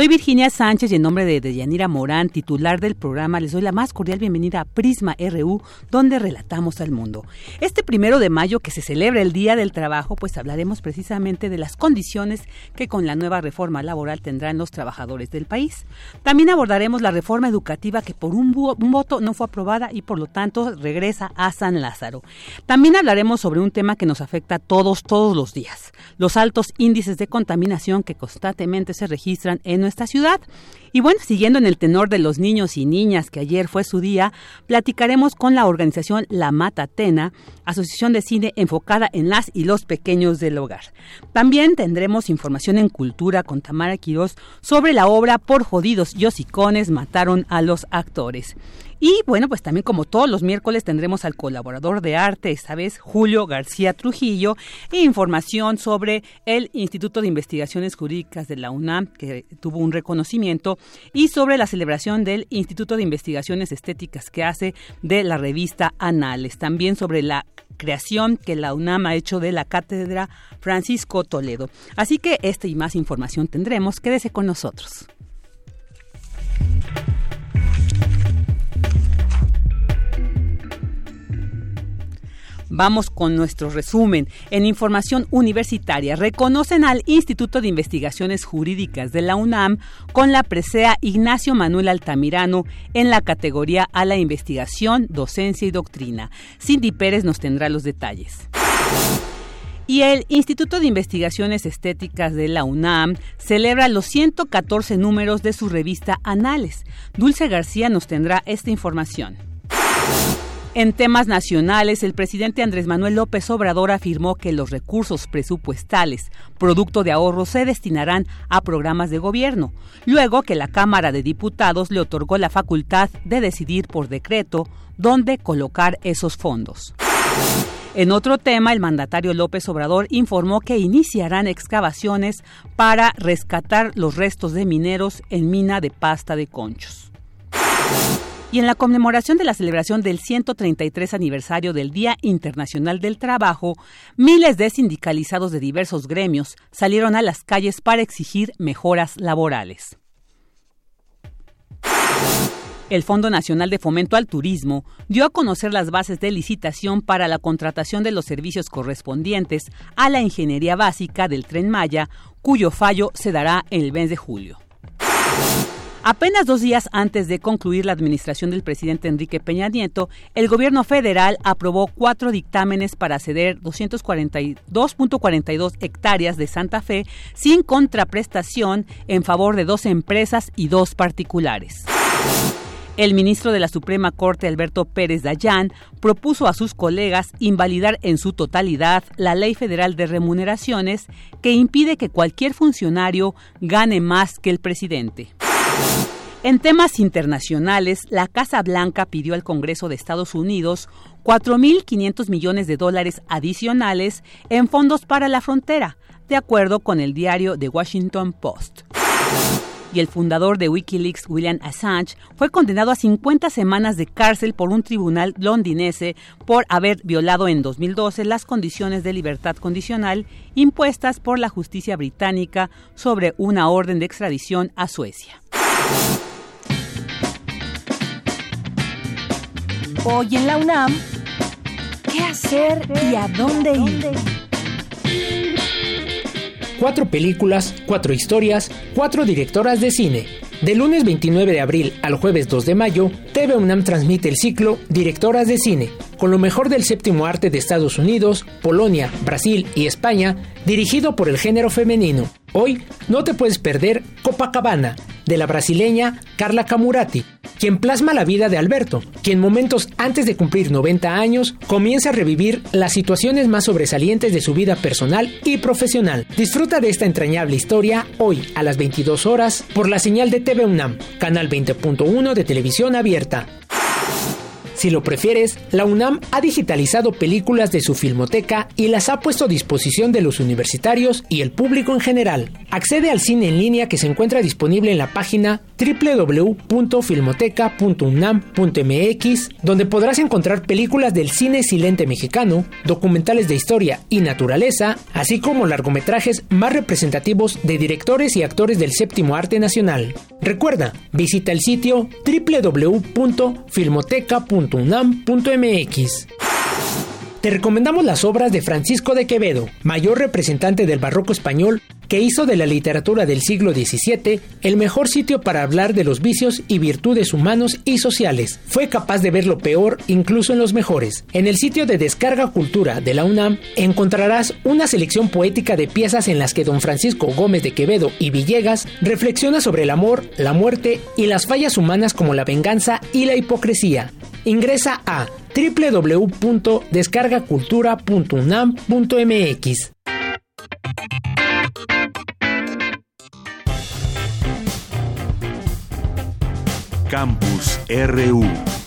Soy Virginia Sánchez y en nombre de Deyanira Morán, titular del programa, les doy la más cordial bienvenida a Prisma RU, donde relatamos al mundo. Este primero de mayo, que se celebra el Día del Trabajo, pues hablaremos precisamente de las condiciones que con la nueva reforma laboral tendrán los trabajadores del país. También abordaremos la reforma educativa que por un, un voto no fue aprobada y por lo tanto regresa a San Lázaro. También hablaremos sobre un tema que nos afecta a todos, todos los días, los altos índices de contaminación que constantemente se registran en esta ciudad. Y bueno, siguiendo en el tenor de los niños y niñas, que ayer fue su día, platicaremos con la organización La Matatena, asociación de cine enfocada en las y los pequeños del hogar. También tendremos información en cultura con Tamara Quirós sobre la obra Por jodidos y hocicones mataron a los actores. Y bueno, pues también como todos los miércoles tendremos al colaborador de arte, esta vez Julio García Trujillo, e información sobre el Instituto de Investigaciones Jurídicas de la UNAM, que tuvo un reconocimiento, y sobre la celebración del Instituto de Investigaciones Estéticas que hace de la revista Anales. También sobre la creación que la UNAM ha hecho de la cátedra Francisco Toledo. Así que esta y más información tendremos. Quédese con nosotros. Vamos con nuestro resumen. En información universitaria, reconocen al Instituto de Investigaciones Jurídicas de la UNAM con la presea Ignacio Manuel Altamirano en la categoría a la investigación, docencia y doctrina. Cindy Pérez nos tendrá los detalles. Y el Instituto de Investigaciones Estéticas de la UNAM celebra los 114 números de su revista Anales. Dulce García nos tendrá esta información. En temas nacionales, el presidente Andrés Manuel López Obrador afirmó que los recursos presupuestales, producto de ahorros, se destinarán a programas de gobierno, luego que la Cámara de Diputados le otorgó la facultad de decidir por decreto dónde colocar esos fondos. En otro tema, el mandatario López Obrador informó que iniciarán excavaciones para rescatar los restos de mineros en mina de pasta de conchos. Y en la conmemoración de la celebración del 133 aniversario del Día Internacional del Trabajo, miles de sindicalizados de diversos gremios salieron a las calles para exigir mejoras laborales. El Fondo Nacional de Fomento al Turismo dio a conocer las bases de licitación para la contratación de los servicios correspondientes a la ingeniería básica del tren Maya, cuyo fallo se dará el mes de julio. Apenas dos días antes de concluir la administración del presidente Enrique Peña Nieto, el gobierno federal aprobó cuatro dictámenes para ceder 242.42 hectáreas de Santa Fe sin contraprestación en favor de dos empresas y dos particulares. El ministro de la Suprema Corte, Alberto Pérez Dayán, propuso a sus colegas invalidar en su totalidad la Ley Federal de Remuneraciones que impide que cualquier funcionario gane más que el presidente. En temas internacionales, la Casa Blanca pidió al Congreso de Estados Unidos 4.500 millones de dólares adicionales en fondos para la frontera, de acuerdo con el diario The Washington Post. Y el fundador de Wikileaks, William Assange, fue condenado a 50 semanas de cárcel por un tribunal londinense por haber violado en 2012 las condiciones de libertad condicional impuestas por la justicia británica sobre una orden de extradición a Suecia. Hoy en la UNAM, ¿qué hacer y a dónde ir? Cuatro películas, cuatro historias, cuatro directoras de cine. Del lunes 29 de abril al jueves 2 de mayo, TV UNAM transmite el ciclo Directoras de Cine, con lo mejor del séptimo arte de Estados Unidos, Polonia, Brasil y España, dirigido por el género femenino. Hoy no te puedes perder Copacabana, de la brasileña Carla Camurati, quien plasma la vida de Alberto, quien momentos antes de cumplir 90 años comienza a revivir las situaciones más sobresalientes de su vida personal y profesional. Disfruta de esta entrañable historia hoy a las 22 horas por la señal de TV UNAM, canal 20.1 de televisión abierta. Si lo prefieres, la UNAM ha digitalizado películas de su filmoteca y las ha puesto a disposición de los universitarios y el público en general. Accede al cine en línea que se encuentra disponible en la página www.filmoteca.unam.mx, donde podrás encontrar películas del cine silente mexicano, documentales de historia y naturaleza, así como largometrajes más representativos de directores y actores del séptimo arte nacional. Recuerda, visita el sitio www.filmoteca.unam.mx. Te recomendamos las obras de Francisco de Quevedo, mayor representante del barroco español, que hizo de la literatura del siglo XVII el mejor sitio para hablar de los vicios y virtudes humanos y sociales. Fue capaz de ver lo peor incluso en los mejores. En el sitio de Descarga Cultura de la UNAM encontrarás una selección poética de piezas en las que don Francisco Gómez de Quevedo y Villegas reflexiona sobre el amor, la muerte y las fallas humanas como la venganza y la hipocresía. Ingresa a www.descargacultura.unam.mx. Campus RU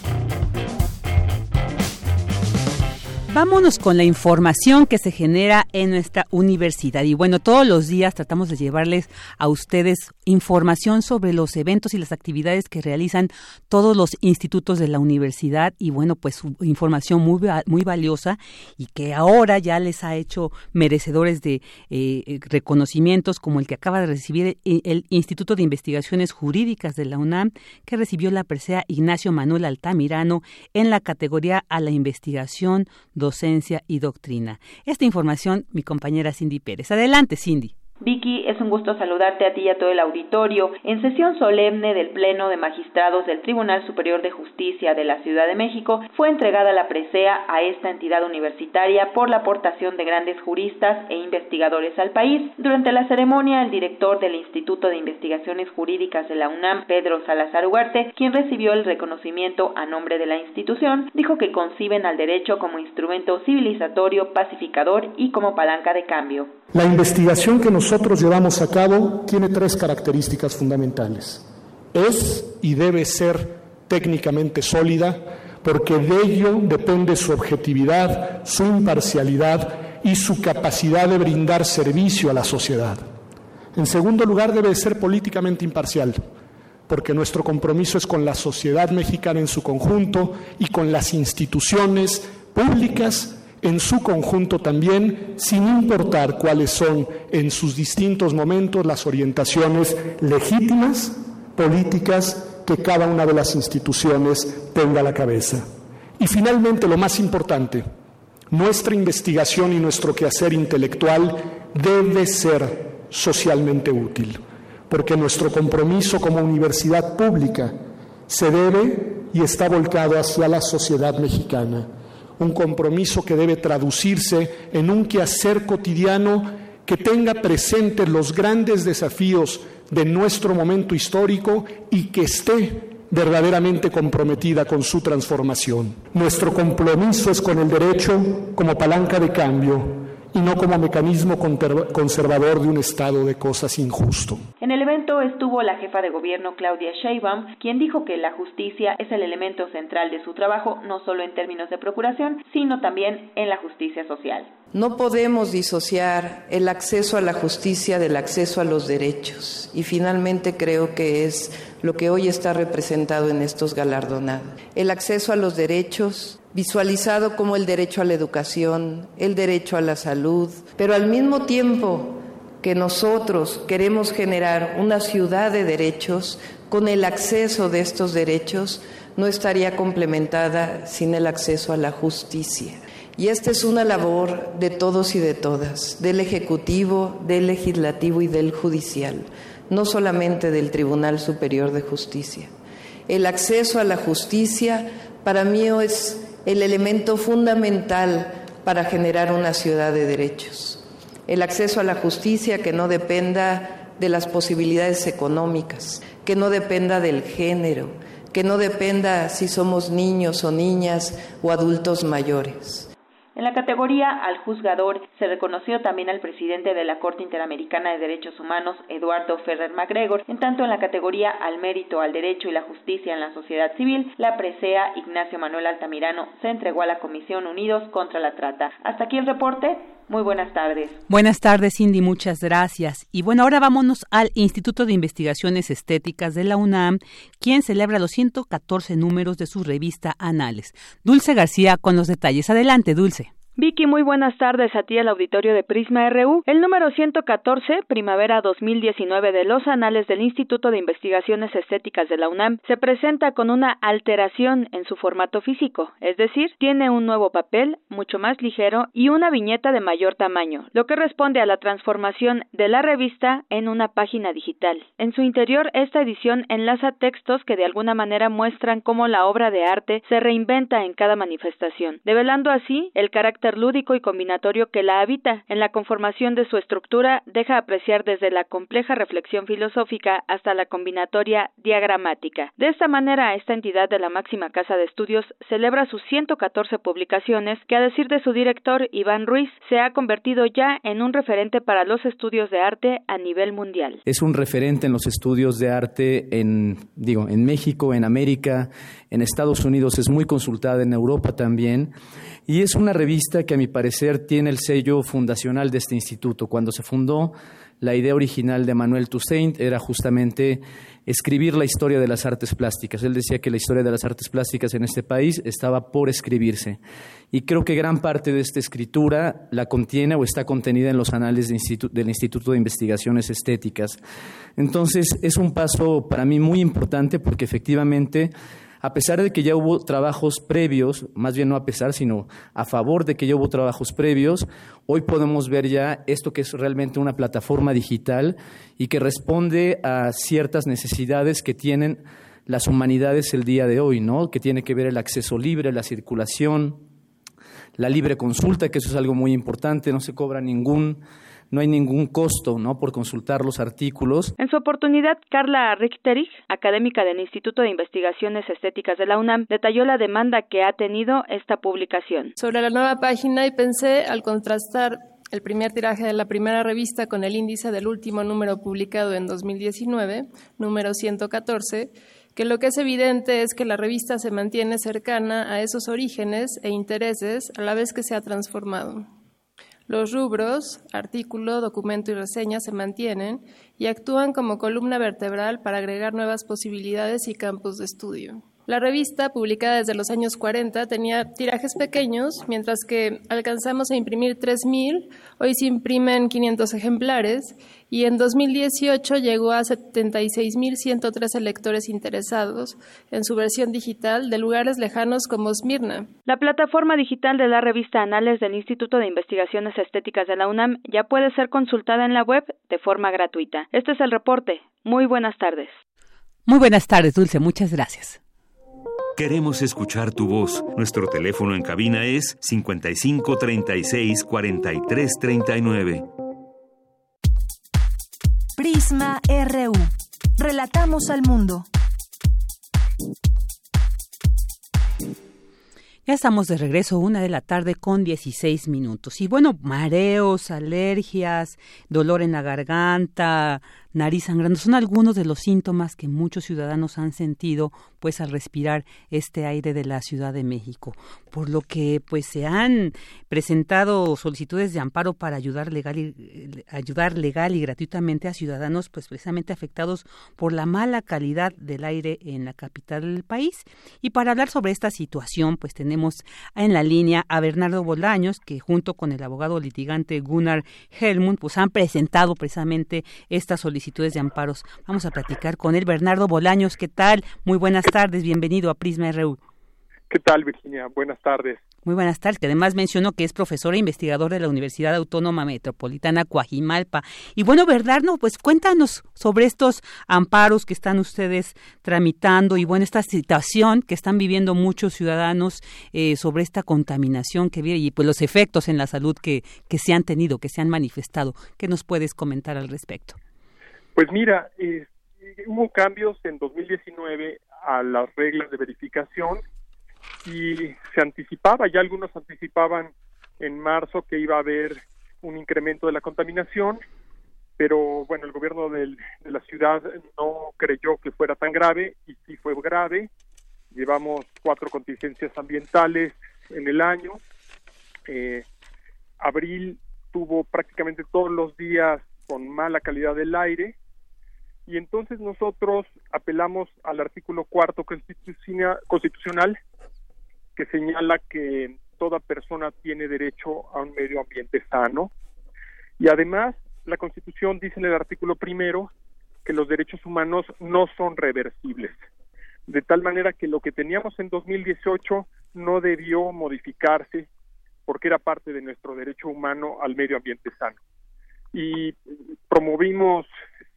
Vámonos con la información que se genera en nuestra universidad. Y bueno, todos los días tratamos de llevarles a ustedes información sobre los eventos y las actividades que realizan todos los institutos de la universidad. Y bueno, pues información muy, muy valiosa y que ahora ya les ha hecho merecedores de eh, reconocimientos como el que acaba de recibir el, el, Instituto de Investigaciones Jurídicas de la UNAM, que recibió la presea Ignacio Manuel Altamirano en la categoría a la investigación docencia y doctrina. Esta información, mi compañera Cindy Pérez. Adelante, Cindy. Vicky, es un gusto saludarte a ti y a todo el auditorio. En sesión solemne del Pleno de Magistrados del Tribunal Superior de Justicia de la Ciudad de México, fue entregada la presea a esta entidad universitaria por la aportación de grandes juristas e investigadores al país. Durante la ceremonia, el director del Instituto de Investigaciones Jurídicas de la UNAM, Pedro Salazar Huarte, quien recibió el reconocimiento a nombre de la institución, dijo que conciben al derecho como instrumento civilizatorio, pacificador y como palanca de cambio. La investigación que nosotros llevamos a cabo tiene tres características fundamentales. Es y debe ser técnicamente sólida porque de ello depende su objetividad, su imparcialidad y su capacidad de brindar servicio a la sociedad. En segundo lugar, debe ser políticamente imparcial, porque nuestro compromiso es con la sociedad mexicana en su conjunto y con las instituciones públicas en su conjunto también, sin importar cuáles son en sus distintos momentos las orientaciones legítimas, políticas, que cada una de las instituciones tenga a la cabeza. Y finalmente, lo más importante, nuestra investigación y nuestro quehacer intelectual debe ser socialmente útil, porque nuestro compromiso como universidad pública se debe y está volcado hacia la sociedad mexicana un compromiso que debe traducirse en un quehacer cotidiano que tenga presentes los grandes desafíos de nuestro momento histórico y que esté verdaderamente comprometida con su transformación. Nuestro compromiso es con el derecho como palanca de cambio y no como mecanismo conservador de un estado de cosas injusto. En el evento estuvo la jefa de gobierno Claudia Sheinbaum, quien dijo que la justicia es el elemento central de su trabajo, no solo en términos de procuración, sino también en la justicia social. No podemos disociar el acceso a la justicia del acceso a los derechos y finalmente creo que es lo que hoy está representado en estos galardonados. El acceso a los derechos visualizado como el derecho a la educación, el derecho a la salud, pero al mismo tiempo que nosotros queremos generar una ciudad de derechos, con el acceso de estos derechos no estaría complementada sin el acceso a la justicia. Y esta es una labor de todos y de todas, del Ejecutivo, del Legislativo y del Judicial, no solamente del Tribunal Superior de Justicia. El acceso a la justicia para mí es el elemento fundamental para generar una ciudad de derechos. El acceso a la justicia que no dependa de las posibilidades económicas, que no dependa del género, que no dependa si somos niños o niñas o adultos mayores. En la categoría al juzgador se reconoció también al presidente de la Corte Interamericana de Derechos Humanos, Eduardo Ferrer MacGregor, en tanto en la categoría al mérito, al derecho y la justicia en la sociedad civil, la presea Ignacio Manuel Altamirano se entregó a la Comisión Unidos contra la Trata. Hasta aquí el reporte. Muy buenas tardes. Buenas tardes, Cindy, muchas gracias. Y bueno, ahora vámonos al Instituto de Investigaciones Estéticas de la UNAM, quien celebra los 114 números de su revista Anales. Dulce García con los detalles. Adelante, Dulce. Vicky, muy buenas tardes a ti al auditorio de Prisma RU. El número 114, primavera 2019 de los anales del Instituto de Investigaciones Estéticas de la UNAM, se presenta con una alteración en su formato físico, es decir, tiene un nuevo papel, mucho más ligero y una viñeta de mayor tamaño, lo que responde a la transformación de la revista en una página digital. En su interior, esta edición enlaza textos que de alguna manera muestran cómo la obra de arte se reinventa en cada manifestación, develando así el carácter lúdico y combinatorio que la habita. En la conformación de su estructura deja apreciar desde la compleja reflexión filosófica hasta la combinatoria diagramática. De esta manera, esta entidad de la máxima casa de estudios celebra sus 114 publicaciones que, a decir de su director Iván Ruiz, se ha convertido ya en un referente para los estudios de arte a nivel mundial. Es un referente en los estudios de arte en, digo, en México, en América, en Estados Unidos, es muy consultada en Europa también. Y es una revista que a mi parecer tiene el sello fundacional de este instituto. Cuando se fundó, la idea original de Manuel Toussaint era justamente escribir la historia de las artes plásticas. Él decía que la historia de las artes plásticas en este país estaba por escribirse. Y creo que gran parte de esta escritura la contiene o está contenida en los anales del Instituto de Investigaciones Estéticas. Entonces, es un paso para mí muy importante porque efectivamente a pesar de que ya hubo trabajos previos, más bien no a pesar, sino a favor de que ya hubo trabajos previos, hoy podemos ver ya esto que es realmente una plataforma digital y que responde a ciertas necesidades que tienen las humanidades el día de hoy, ¿no? Que tiene que ver el acceso libre, la circulación, la libre consulta, que eso es algo muy importante, no se cobra ningún no hay ningún costo ¿no? por consultar los artículos. En su oportunidad, Carla Richterich, académica del Instituto de Investigaciones Estéticas de la UNAM, detalló la demanda que ha tenido esta publicación. Sobre la nueva página y pensé, al contrastar el primer tiraje de la primera revista con el índice del último número publicado en 2019, número 114, que lo que es evidente es que la revista se mantiene cercana a esos orígenes e intereses a la vez que se ha transformado. Los rubros, artículo, documento y reseña se mantienen y actúan como columna vertebral para agregar nuevas posibilidades y campos de estudio. La revista, publicada desde los años 40, tenía tirajes pequeños, mientras que alcanzamos a imprimir 3.000, hoy se imprimen 500 ejemplares, y en 2018 llegó a 76.113 lectores interesados en su versión digital de lugares lejanos como Smirna. La plataforma digital de la revista Anales del Instituto de Investigaciones Estéticas de la UNAM ya puede ser consultada en la web de forma gratuita. Este es el reporte. Muy buenas tardes. Muy buenas tardes, Dulce. Muchas gracias. Queremos escuchar tu voz. Nuestro teléfono en cabina es 55 36 43 39. Prisma RU. Relatamos al mundo. Ya estamos de regreso, una de la tarde con 16 minutos. Y bueno, mareos, alergias, dolor en la garganta, nariz sangrando, son algunos de los síntomas que muchos ciudadanos han sentido pues al respirar este aire de la Ciudad de México, por lo que pues se han presentado solicitudes de amparo para ayudar legal y, ayudar legal y gratuitamente a ciudadanos pues precisamente afectados por la mala calidad del aire en la capital del país y para hablar sobre esta situación pues tenemos en la línea a Bernardo Bolaños que junto con el abogado litigante Gunnar Helmund pues han presentado precisamente esta solicitud solicitudes de amparos. Vamos a platicar con él. Bernardo Bolaños, ¿qué tal? Muy buenas tardes, bienvenido a Prisma RU. ¿Qué tal, Virginia? Buenas tardes. Muy buenas tardes, que además mencionó que es profesor e investigador de la Universidad Autónoma Metropolitana Coajimalpa. Y bueno, Bernardo, pues cuéntanos sobre estos amparos que están ustedes tramitando y bueno, esta situación que están viviendo muchos ciudadanos eh, sobre esta contaminación que vive y pues los efectos en la salud que, que se han tenido, que se han manifestado. ¿Qué nos puedes comentar al respecto? Pues mira, eh, hubo cambios en 2019 a las reglas de verificación y se anticipaba, ya algunos anticipaban en marzo que iba a haber un incremento de la contaminación, pero bueno, el gobierno de la ciudad no creyó que fuera tan grave y sí fue grave. Llevamos cuatro contingencias ambientales en el año. Eh, abril tuvo prácticamente todos los días con mala calidad del aire y entonces nosotros apelamos al artículo cuarto constitucional que señala que toda persona tiene derecho a un medio ambiente sano y además la Constitución dice en el artículo primero que los derechos humanos no son reversibles, de tal manera que lo que teníamos en 2018 no debió modificarse porque era parte de nuestro derecho humano al medio ambiente sano. Y promovimos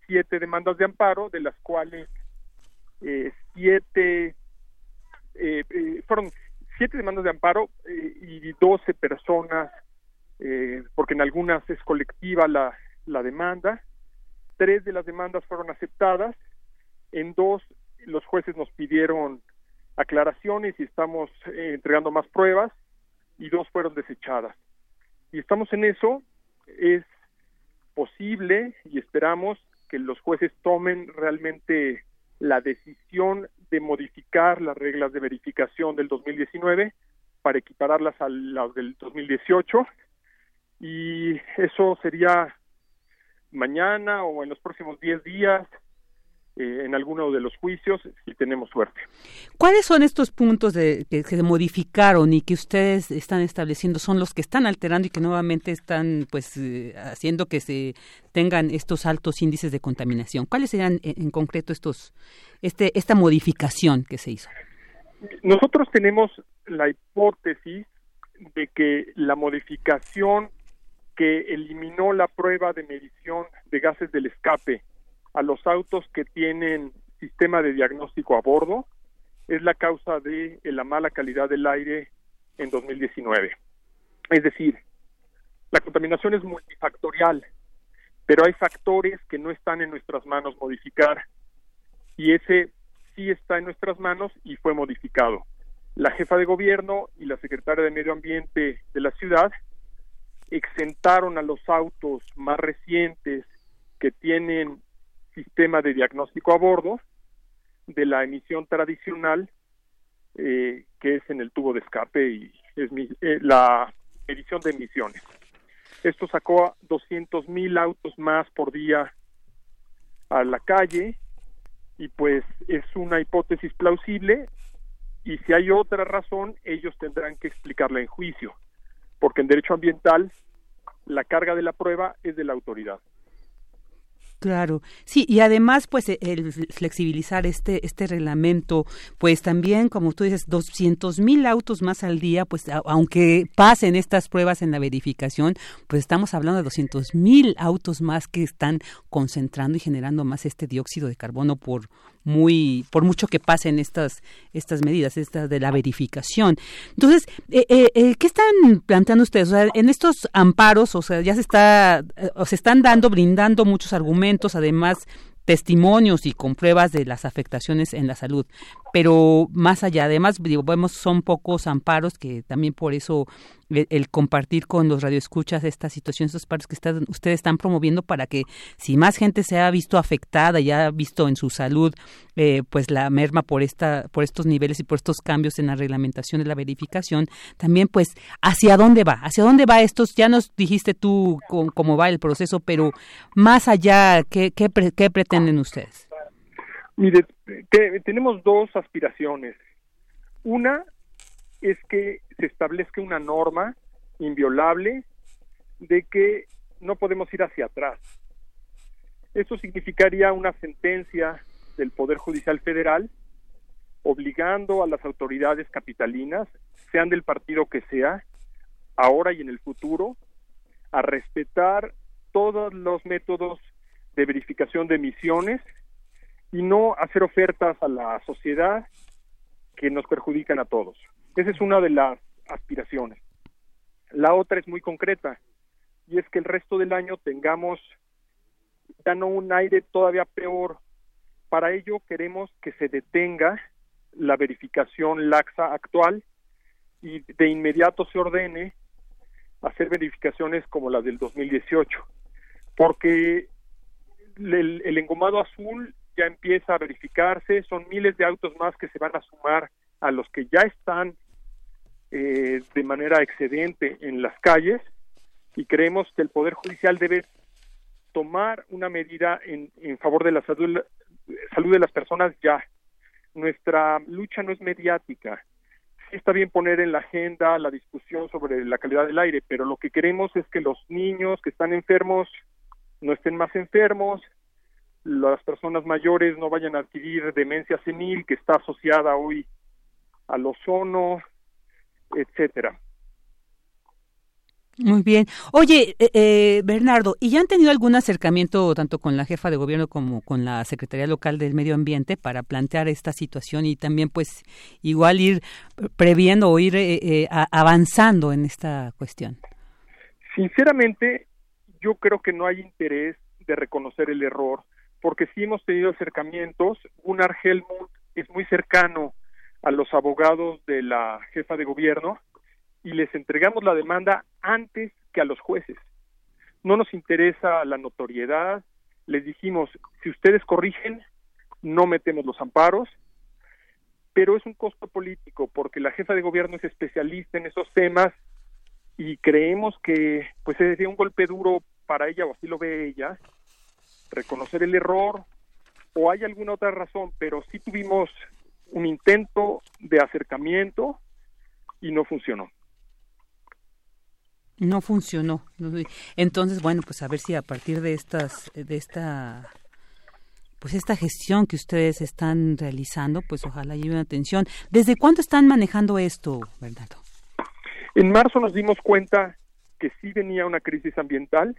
siete demandas de amparo, de las cuales eh, siete eh, eh, fueron siete demandas de amparo eh, y doce personas, porque en algunas es colectiva la, la demanda. Tres de las demandas fueron aceptadas, en dos los jueces nos pidieron aclaraciones y estamos entregando más pruebas y dos fueron desechadas. Y estamos en eso, es posible y esperamos que los jueces tomen realmente la decisión de modificar las reglas de verificación del 2019 para equipararlas a las del 2018 y eso sería mañana o en los próximos 10 días eh, en alguno de los juicios si tenemos suerte. ¿Cuáles son estos puntos de, que se modificaron y que ustedes están estableciendo? ¿Son los que están alterando y que nuevamente están pues eh, haciendo que se tengan estos altos índices de contaminación? ¿Cuáles serían en, concreto estos este esta modificación que se hizo? Nosotros tenemos la hipótesis de que la modificación que eliminó la prueba de medición de gases del escape a los autos que tienen sistema de diagnóstico a bordo es la causa de la mala calidad del aire en 2019. Es decir, la contaminación es multifactorial, pero hay factores que no están en nuestras manos modificar y ese sí está en nuestras manos y fue modificado. La jefa de gobierno y la secretaria de Medio Ambiente de la ciudad exentaron a los autos más recientes que tienen sistema de diagnóstico a bordo de la emisión tradicional eh, que es en el tubo de escape y es eh, la medición de emisiones. Esto sacó a 200 mil autos más por día a la calle y pues es una hipótesis plausible y si hay otra razón ellos tendrán que explicarla en juicio porque en derecho ambiental la carga de la prueba es de la autoridad. Claro, sí, y además, pues, e, el flexibilizar este este reglamento, pues también, como tú dices, doscientos mil autos más al día, pues, aunque pasen estas pruebas en la verificación, pues estamos hablando de doscientos mil autos más que están concentrando y generando más este dióxido de carbono por muy por mucho que pasen estas estas medidas estas de la verificación entonces eh, eh, eh, qué están planteando ustedes o sea, en estos amparos o sea ya se está o se están dando brindando muchos argumentos además testimonios y con pruebas de las afectaciones en la salud. Pero más allá, además, digo, vemos son pocos amparos que también por eso el, compartir con los radioescuchas esta situación, estos paros que están, ustedes están promoviendo para que si más gente se ha visto afectada y ha visto en su salud eh, pues la merma por esta por estos niveles y por estos cambios en la reglamentación de la verificación, también pues hacia dónde va, hacia dónde va estos, ya nos dijiste tú cómo, va el proceso, pero más allá, ¿qué, qué, qué pretenden ustedes? Mire, tenemos dos aspiraciones. Una es que se establezca una norma inviolable de que no podemos ir hacia atrás. Esto significaría una sentencia del Poder Judicial Federal obligando a las autoridades capitalinas, sean del partido que sea, ahora y en el futuro, a respetar todos los métodos de verificación de emisiones y no hacer ofertas a la sociedad que nos perjudican a todos. Esa es una de las aspiraciones. La otra es muy concreta y es que el resto del año tengamos ya no un aire todavía peor. Para ello queremos que se detenga la verificación laxa actual y de inmediato se ordene hacer verificaciones como la del 2018, porque el, el, engomado azul ya empieza a verificarse, son miles de autos más que se van a sumar a los que ya están eh, de manera excedente en las calles y creemos que el Poder Judicial debe tomar una medida en, favor de la salud de las personas ya. Nuestra lucha no es mediática. Sí está bien poner en la agenda la discusión sobre la calidad del aire, pero lo que queremos es que los niños que están enfermos no estén más enfermos, las personas mayores no vayan a adquirir demencia senil que está asociada hoy al ozono, etcétera. Muy bien. Oye, eh, eh, Bernardo, ¿y ya han tenido algún acercamiento tanto con la jefa de gobierno como con la Secretaría Local del Medio Ambiente para plantear esta situación y también pues igual ir previendo o ir eh, avanzando en esta cuestión? Sinceramente, yo creo que no hay interés de reconocer el error, porque sí hemos tenido acercamientos. Gunnar Helmut es muy cercano a los abogados de la jefa de gobierno y les entregamos la demanda antes que a los jueces. No nos interesa la notoriedad, les dijimos, si ustedes corrigen, no metemos los amparos, pero es un costo político porque la jefa de gobierno es especialista en esos temas y creemos que pues sería un golpe duro para ella o así lo ve ella reconocer el error o hay alguna otra razón, pero sí tuvimos un intento de acercamiento y no funcionó. No funcionó. Entonces, bueno, pues a ver si a partir de estas, de esta, pues esta gestión que ustedes están realizando, pues ojalá lleve atención. ¿Desde cuándo están manejando esto, Bernardo? En marzo nos dimos cuenta que sí venía una crisis ambiental.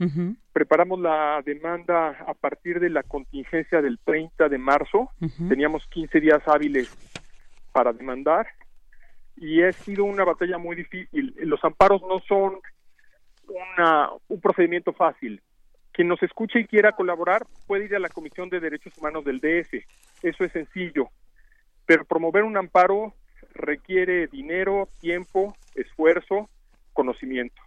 Preparamos la demanda a partir de la contingencia del 30 de marzo. Teníamos 15 días hábiles para demandar y ha sido una batalla muy difícil. Los amparos no son una, un procedimiento fácil. Quien nos escuche y quiera colaborar puede ir a la Comisión de Derechos Humanos del DF. Eso es sencillo. Pero promover un amparo requiere dinero, tiempo, esfuerzo, conocimiento.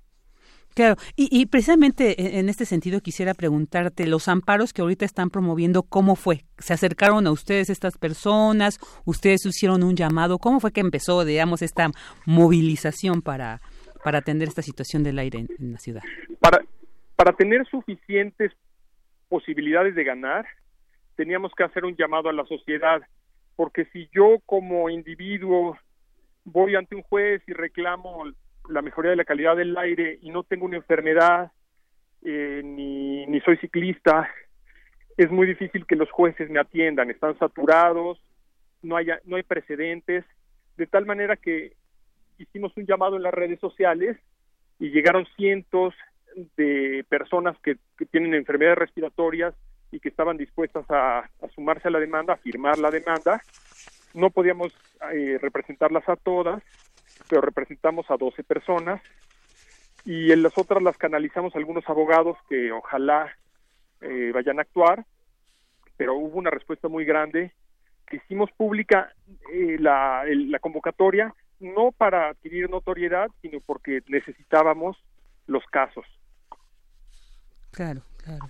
Claro, y, precisamente e, en este sentido quisiera preguntarte, los amparos que ahorita están promoviendo, ¿cómo fue? ¿Se acercaron a ustedes estas personas? ¿Ustedes hicieron un llamado? ¿Cómo fue que empezó, digamos, esta movilización para, para atender esta situación del aire en, la ciudad? Para, para tener suficientes posibilidades de ganar, teníamos que hacer un llamado a la sociedad, porque si yo como individuo voy ante un juez y reclamo la mejoría de la calidad del aire y no tengo una enfermedad eh, ni, ni soy ciclista, es muy difícil que los jueces me atiendan, están saturados, no hay, no hay precedentes, de tal manera que hicimos un llamado en las redes sociales y llegaron cientos de personas que, tienen enfermedades respiratorias y que estaban dispuestas a, a, sumarse a la demanda, a firmar la demanda. No podíamos eh, representarlas a todas, pero representamos a 12 personas y en las otras las canalizamos algunos abogados que ojalá eh, vayan a actuar, pero hubo una respuesta muy grande. Hicimos pública eh, la, la convocatoria no para adquirir notoriedad, sino porque necesitábamos los casos. Claro, claro.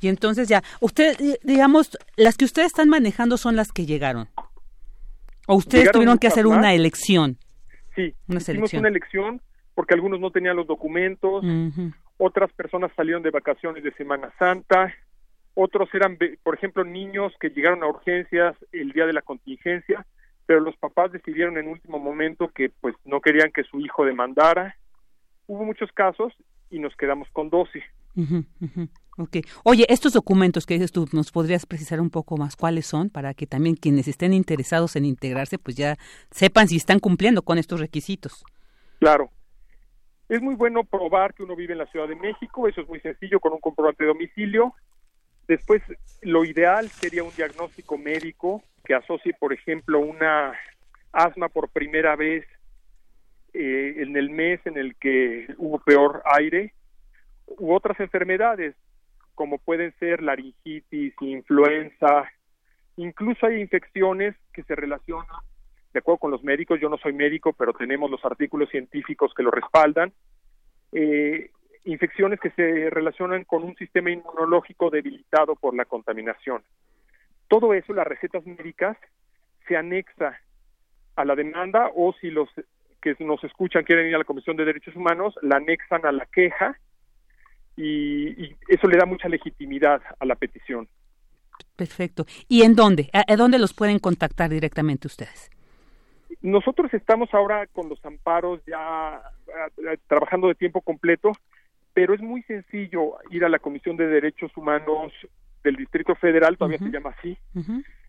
Y entonces ya, usted, digamos, las que ustedes están manejando son las que llegaron. ¿O ustedes tuvieron que hacer una elección? Sí, una hicimos una elección porque algunos no tenían los documentos, otras personas salieron de vacaciones de Semana Santa, otros eran, por ejemplo, niños que llegaron a urgencias el día de la contingencia, pero los papás decidieron en último momento que pues no querían que su hijo demandara. Hubo muchos casos y nos quedamos con 12. Okay. Oye, estos documentos que dices tú, ¿nos podrías precisar un poco más cuáles son para que también quienes estén interesados en integrarse, pues ya sepan si están cumpliendo con estos requisitos? Claro. Es muy bueno probar que uno vive en la Ciudad de México, eso es muy sencillo con un comprobante de domicilio. Después, lo ideal sería un diagnóstico médico que asocie, por ejemplo, una asma por primera vez eh, en el mes en el que hubo peor aire u otras enfermedades como pueden ser laringitis, influenza, incluso hay infecciones que se relacionan, de acuerdo con los médicos, yo no soy médico, pero tenemos los artículos científicos que lo respaldan, eh, infecciones que se relacionan con un sistema inmunológico debilitado por la contaminación. Todo eso, las recetas médicas, se anexa a la demanda o si los que nos escuchan quieren ir a la Comisión de Derechos Humanos, la anexan a la queja y, eso le da mucha legitimidad a la petición. Perfecto. ¿Y en dónde? ¿A, dónde los pueden contactar directamente ustedes? Nosotros estamos ahora con los amparos ya trabajando de tiempo completo, pero es muy sencillo ir a la Comisión de Derechos Humanos del Distrito Federal, todavía se llama así,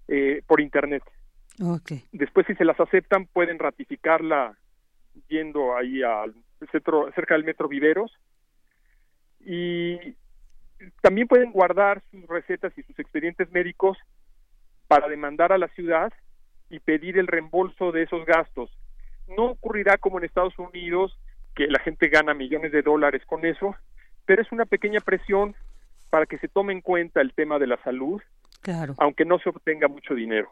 eh, por Internet. Okay. Después, si se las aceptan, pueden ratificarla yendo ahí al centro, cerca del Metro Viveros y también pueden guardar sus recetas y sus expedientes médicos para demandar a la ciudad y pedir el reembolso de esos gastos. No ocurrirá como en Estados Unidos, que la gente gana millones de dólares con eso, pero es una pequeña presión para que se tome en cuenta el tema de la salud, claro. aunque no se obtenga mucho dinero.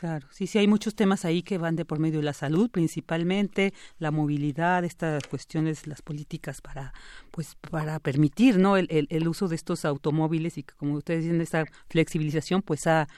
Claro, sí, sí, hay muchos temas ahí que van de por medio de la salud, principalmente la movilidad, estas cuestiones, las políticas para, pues, para permitir, ¿no? El, uso de estos automóviles y que, como ustedes dicen, esta flexibilización, pues, ha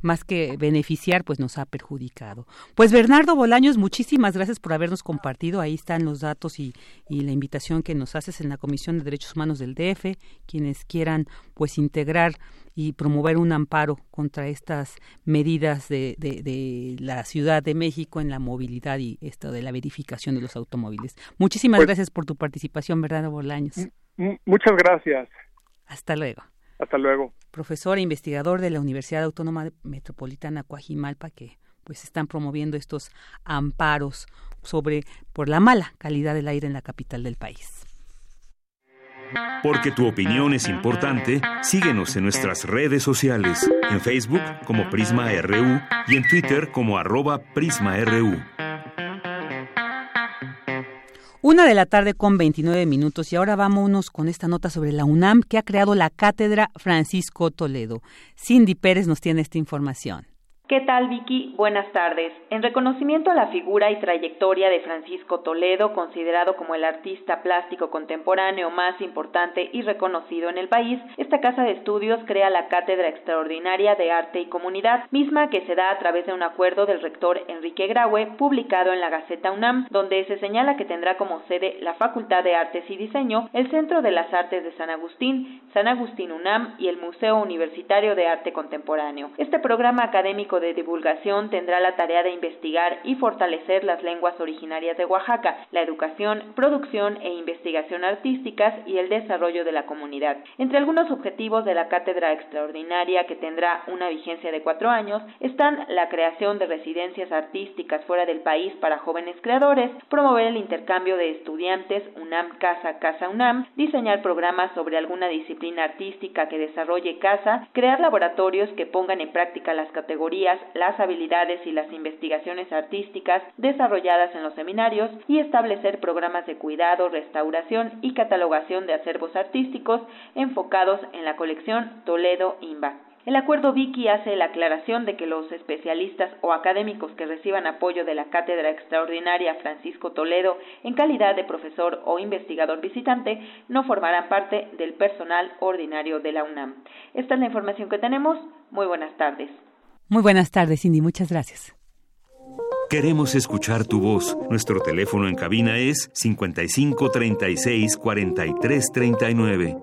más que beneficiar, pues nos ha perjudicado. Pues Bernardo Bolaños, muchísimas gracias por habernos compartido. Ahí están los datos y, y, la invitación que nos haces en la Comisión de Derechos Humanos del DF, quienes quieran pues integrar y promover un amparo contra estas medidas de, de, la Ciudad de México en la movilidad y esto de la verificación de los automóviles. Muchísimas pues gracias por tu participación, Bernardo Bolaños. Muchas gracias. Hasta luego. Hasta luego. Profesor e investigador de la Universidad Autónoma Metropolitana Coajimalpa, que pues están promoviendo estos amparos sobre por la mala calidad del aire en la capital del país. Porque tu opinión es importante, síguenos en nuestras redes sociales, en Facebook como Prisma RU y en Twitter como arroba PrismaRU. Una de la tarde con 29 minutos y ahora vámonos con esta nota sobre la UNAM que ha creado la cátedra Francisco Toledo. Cindy Pérez nos tiene esta información. ¿Qué tal, Vicky? Buenas tardes. En reconocimiento a la figura y trayectoria de Francisco Toledo, considerado como el artista plástico contemporáneo más importante y reconocido en el país, esta casa de estudios crea la Cátedra Extraordinaria de Arte y Comunidad, misma que se da a través de un acuerdo del rector Enrique Graue, publicado en la Gaceta UNAM, donde se señala que tendrá como sede la Facultad de Artes y Diseño, el Centro de las Artes de San Agustín, San Agustín UNAM y el Museo Universitario de Arte Contemporáneo. Este programa académico de divulgación tendrá la tarea de investigar y fortalecer las lenguas originarias de Oaxaca, la educación, producción e investigación artísticas y el desarrollo de la comunidad. Entre algunos objetivos de la cátedra extraordinaria que tendrá una vigencia de cuatro años están la creación de residencias artísticas fuera del país para jóvenes creadores, promover el intercambio de estudiantes UNAM Casa Casa UNAM, diseñar programas sobre alguna disciplina artística que desarrolle casa, crear laboratorios que pongan en práctica las categorías las habilidades y las investigaciones artísticas desarrolladas en los seminarios y establecer programas de cuidado, restauración y catalogación de acervos artísticos enfocados en la colección Toledo INBA. El acuerdo Vicky hace la aclaración de que los especialistas o académicos que reciban apoyo de la Cátedra Extraordinaria Francisco Toledo en calidad de profesor o investigador visitante no formarán parte del personal ordinario de la UNAM. Esta es la información que tenemos. Muy buenas tardes. Muy buenas tardes, Cindy. Muchas gracias. Queremos escuchar tu voz. Nuestro teléfono en cabina es 55 36 43 39.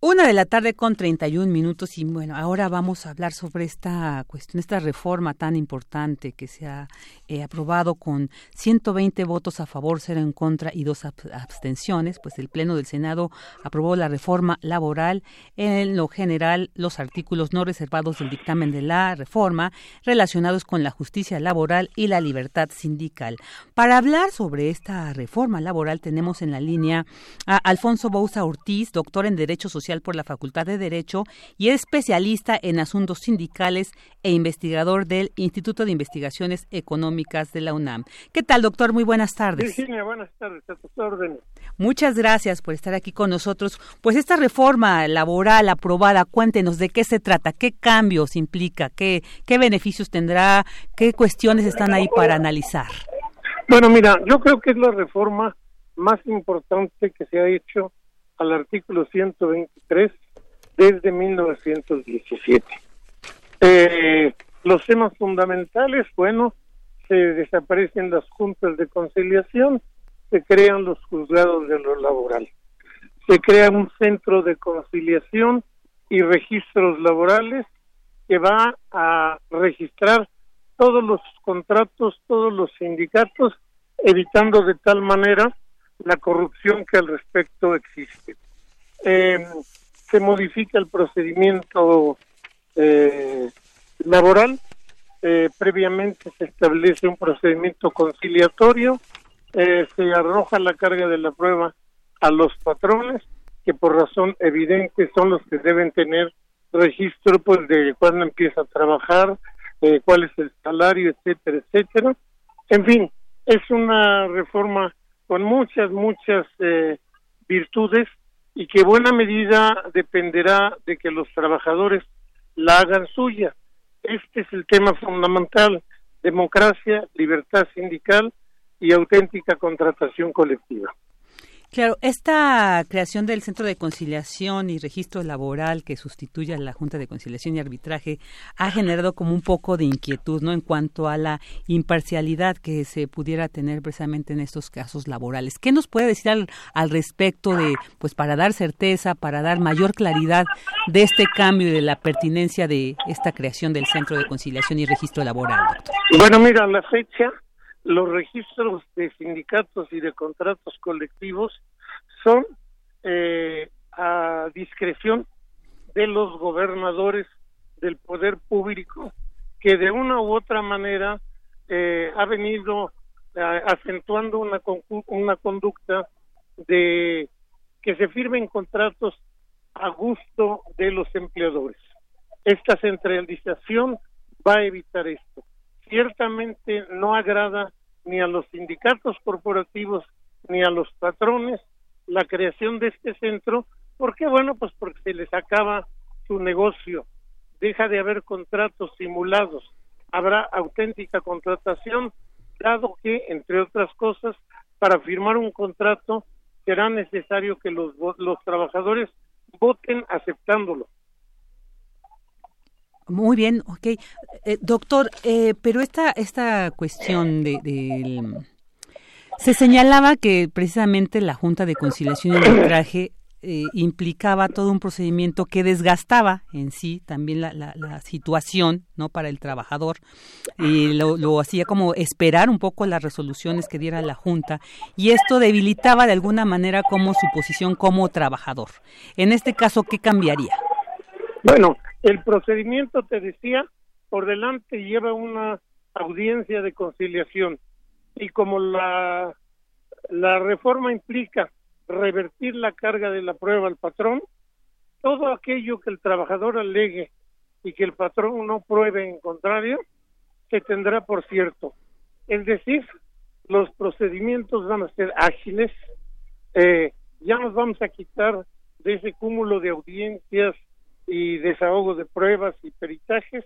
Una de la tarde con 31 minutos y bueno, ahora vamos a hablar sobre esta cuestión, esta reforma tan importante que se ha eh, aprobado con 120 votos a favor, cero en contra y dos abstenciones. Pues el Pleno del Senado aprobó la reforma laboral. En lo general, los artículos no reservados del dictamen de la reforma relacionados con la justicia laboral y la libertad sindical. Para hablar sobre esta reforma laboral tenemos en la línea a Alfonso Bouza Ortiz, doctor en Derecho Social por la Facultad de Derecho y es especialista en asuntos sindicales e investigador del Instituto de Investigaciones Económicas de la UNAM. ¿Qué tal, doctor? Muy buenas tardes. Virginia, buenas tardes, a tus órdenes. Muchas gracias por estar aquí con nosotros. Pues esta reforma laboral aprobada, cuéntenos de qué se trata, qué cambios implica, qué, qué beneficios tendrá, qué cuestiones están ahí para analizar. Bueno, mira, yo creo que es la reforma más importante que se ha hecho al artículo 123 desde 1917. Eh, los temas fundamentales, bueno, se desaparecen las juntas de conciliación, se crean los juzgados de lo laboral, se crea un centro de conciliación y registros laborales que va a registrar todos los contratos, todos los sindicatos, evitando de tal manera la corrupción que al respecto existe. Eh, se modifica el procedimiento eh, laboral, eh, previamente se establece un procedimiento conciliatorio, se arroja la carga de la prueba a los patrones, que por razón evidente son los que deben tener registro pues de cuándo empieza a trabajar, cuál es el salario, etcétera, etcétera. En fin, es una reforma con muchas, muchas eh, virtudes y que buena medida dependerá de que los trabajadores la hagan suya. Este es el tema fundamental, democracia, libertad sindical y auténtica contratación colectiva. Claro, esta creación del Centro de Conciliación y Registro Laboral que sustituye a la Junta de Conciliación y Arbitraje ha generado como un poco de inquietud, ¿no? En cuanto a la imparcialidad que se pudiera tener precisamente en estos casos laborales. ¿Qué nos puede decir al, al respecto de, pues, para dar certeza, para dar mayor claridad de este cambio y de la pertinencia de esta creación del Centro de Conciliación y Registro Laboral, doctor? Bueno, mira, la fecha los registros de sindicatos y de contratos colectivos son eh, a discreción de los gobernadores del poder público que de una u otra manera eh, ha venido eh, acentuando una, una conducta de que se firmen contratos a gusto de los empleadores. Esta centralización va a evitar esto ciertamente no agrada ni a los sindicatos corporativos ni a los patrones la creación de este centro. ¿Por qué? Bueno, pues porque se les acaba su negocio, deja de haber contratos simulados, habrá auténtica contratación, dado que, entre otras cosas, para firmar un contrato será necesario que los, los trabajadores voten aceptándolo. Muy bien, ok. Eh, doctor, eh, pero esta, esta cuestión de, Se señalaba que precisamente la Junta de Conciliación y Arbitraje eh, implicaba todo un procedimiento que desgastaba en sí también la, la, situación no para el trabajador. Y lo, lo, hacía como esperar un poco las resoluciones que diera la junta y esto debilitaba de alguna manera como su posición como trabajador. En este caso qué cambiaría bueno el procedimiento, te decía, por delante lleva una audiencia de conciliación y como la, la reforma implica revertir la carga de la prueba al patrón, todo aquello que el trabajador alegue y que el patrón no pruebe en contrario, se tendrá por cierto. Es decir, los procedimientos van a ser ágiles, eh, ya nos vamos a quitar de ese cúmulo de audiencias y desahogo de pruebas y peritajes,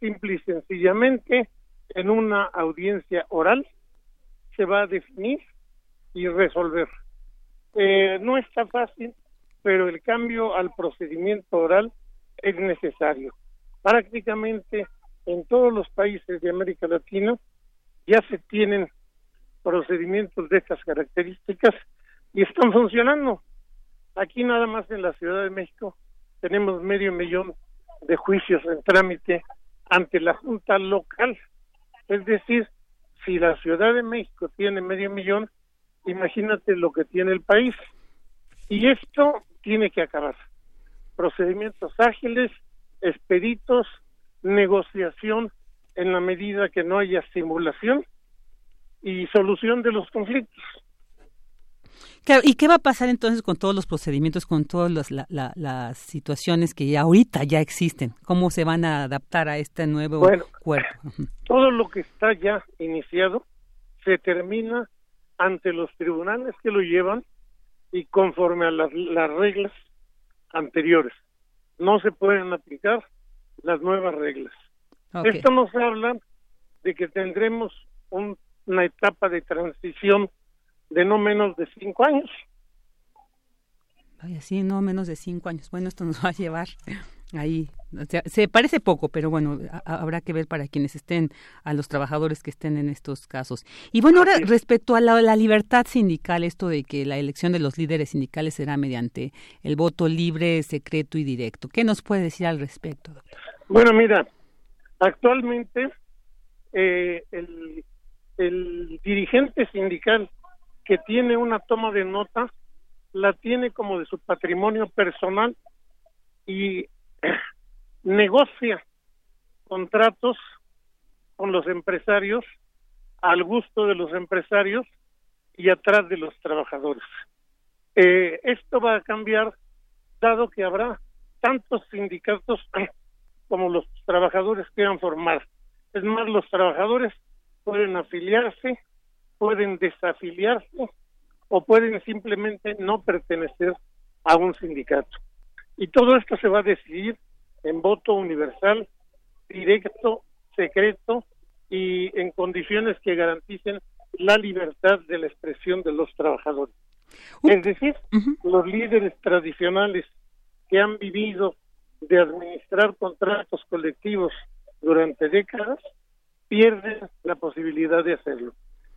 simple y sencillamente en una audiencia oral se va a definir y resolver. Eh, no está fácil, pero el cambio al procedimiento oral es necesario. Prácticamente en todos los países de América Latina ya se tienen procedimientos de estas características y están funcionando. Aquí nada más en la Ciudad de México tenemos medio millón de juicios en trámite ante la Junta Local. Es decir, si la Ciudad de México tiene medio millón, imagínate lo que tiene el país. Y esto tiene que acabar. Procedimientos ágiles, expeditos, negociación en la medida que no haya simulación y solución de los conflictos. ¿Y qué va a pasar entonces con todos los procedimientos, con todas las, situaciones que ya ahorita ya existen? ¿Cómo se van a adaptar a este nuevo cuerpo? Todo lo que está ya iniciado se termina ante los tribunales que lo llevan y conforme a las, reglas anteriores. No se pueden aplicar las nuevas reglas. Esto nos habla de que tendremos una etapa de transición de no menos de cinco años. Ay, sí, no menos de cinco años. Bueno, esto nos va a llevar ahí. se parece poco, pero bueno, habrá que ver para quienes estén, a los trabajadores que estén en estos casos. Y bueno, ahora respecto a la, libertad sindical, esto de que la elección de los líderes sindicales será mediante el voto libre, secreto y directo. ¿Qué nos puede decir al respecto, doctor? Bueno, mira, actualmente eh, el, el dirigente sindical que tiene una toma de nota, la tiene como de su patrimonio personal y negocia contratos con los empresarios al gusto de los empresarios y atrás de los trabajadores. Eh, esto va a cambiar dado que habrá tantos sindicatos como los trabajadores quieran formar. Es más, los trabajadores pueden afiliarse pueden desafiliarse o pueden simplemente no pertenecer a un sindicato. Y todo esto se va a decidir en voto universal, directo, secreto y en condiciones que garanticen la libertad de la expresión de los trabajadores. Es decir, los líderes tradicionales que han vivido de administrar contratos colectivos durante décadas pierden la posibilidad de hacerlo.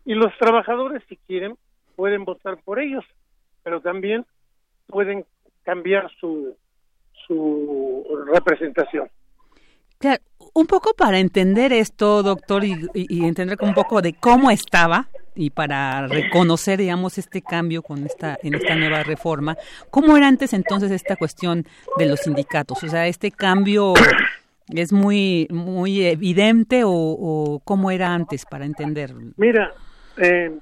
Y los trabajadores, si quieren, pueden votar por ellos, pero también pueden cambiar su, su representación. Claro, un poco para entender esto, doctor, y, y, entender un poco de cómo estaba y para reconocer, digamos, este cambio con esta en esta nueva reforma, ¿cómo era antes entonces esta cuestión de los sindicatos? O sea, este cambio es muy muy evidente o, o cómo era antes para entenderlo. Mira, eh,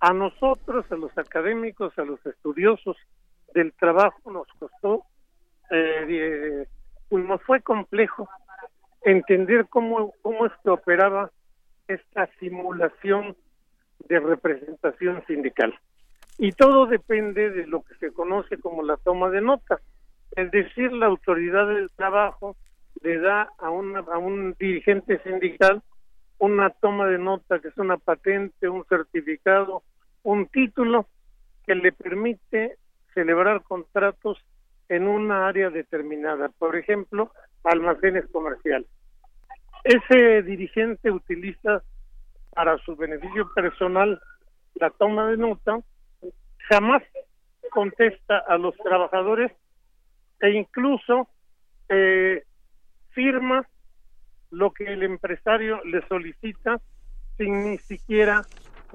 a nosotros, a los académicos, a los estudiosos del trabajo nos costó, eh, pues nos fue complejo entender cómo, cómo es que operaba esta simulación de representación sindical. Y todo depende de lo que se conoce como la toma de notas. Es decir, la autoridad del trabajo le da a, una, a un dirigente sindical una toma de nota, que es una patente, un certificado, un título que le permite celebrar contratos en una área determinada, por ejemplo, almacenes comerciales. Ese dirigente utiliza para su beneficio personal la toma de nota, jamás contesta a los trabajadores e incluso eh, firma lo que el empresario le solicita sin ni siquiera,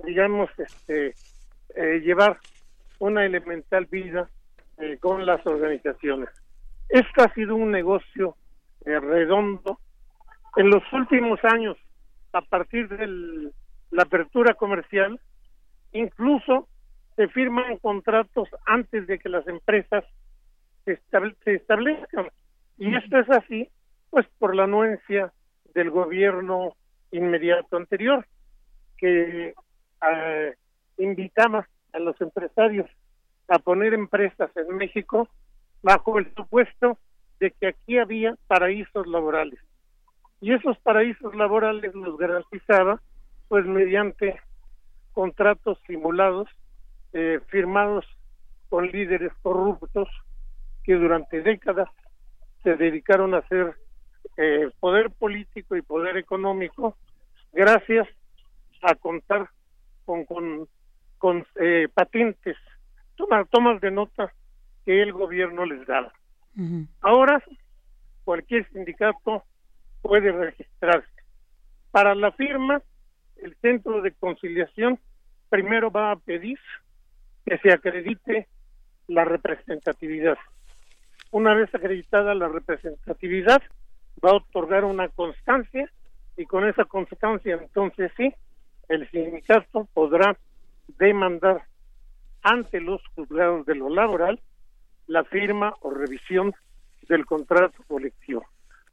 digamos, este, eh, llevar una elemental vida eh, con las organizaciones. Esto ha sido un negocio eh, redondo. En los últimos años, a partir de la apertura comercial, incluso se firman contratos antes de que las empresas se, se establezcan. Y esto es así, pues por la anuencia del gobierno inmediato anterior, que eh, invitaba a los empresarios a poner empresas en México bajo el supuesto de que aquí había paraísos laborales. Y esos paraísos laborales los garantizaba pues mediante contratos simulados eh, firmados con líderes corruptos que durante décadas se dedicaron a hacer eh, poder político y poder económico gracias a contar con, con, con eh, patentes, tomas, tomas de nota que el gobierno les daba. Ahora cualquier sindicato puede registrarse. Para la firma, el centro de conciliación primero va a pedir que se acredite la representatividad. Una vez acreditada la representatividad, va a otorgar una constancia y con esa constancia entonces sí, el sindicato podrá demandar ante los juzgados de lo laboral la firma o revisión del contrato colectivo.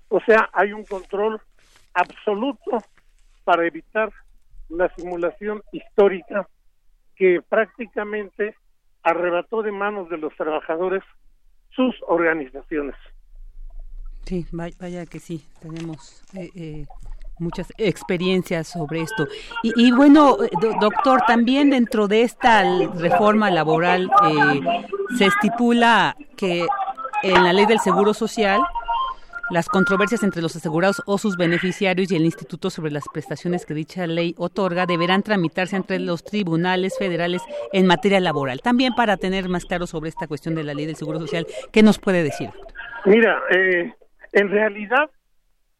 O sea, hay un control absoluto para evitar la simulación histórica que prácticamente arrebató de manos de los trabajadores sus organizaciones. Sí, vaya que sí, tenemos eh, eh, muchas experiencias sobre esto. Y, bueno, eh, doctor, también dentro de esta reforma laboral se estipula que en la ley del Seguro Social las controversias entre los asegurados o sus beneficiarios y el Instituto sobre las prestaciones que dicha ley otorga deberán tramitarse entre los tribunales federales en materia laboral. También para tener más claro sobre esta cuestión de la ley del Seguro Social, ¿qué nos puede decir? Mira, eh, en realidad,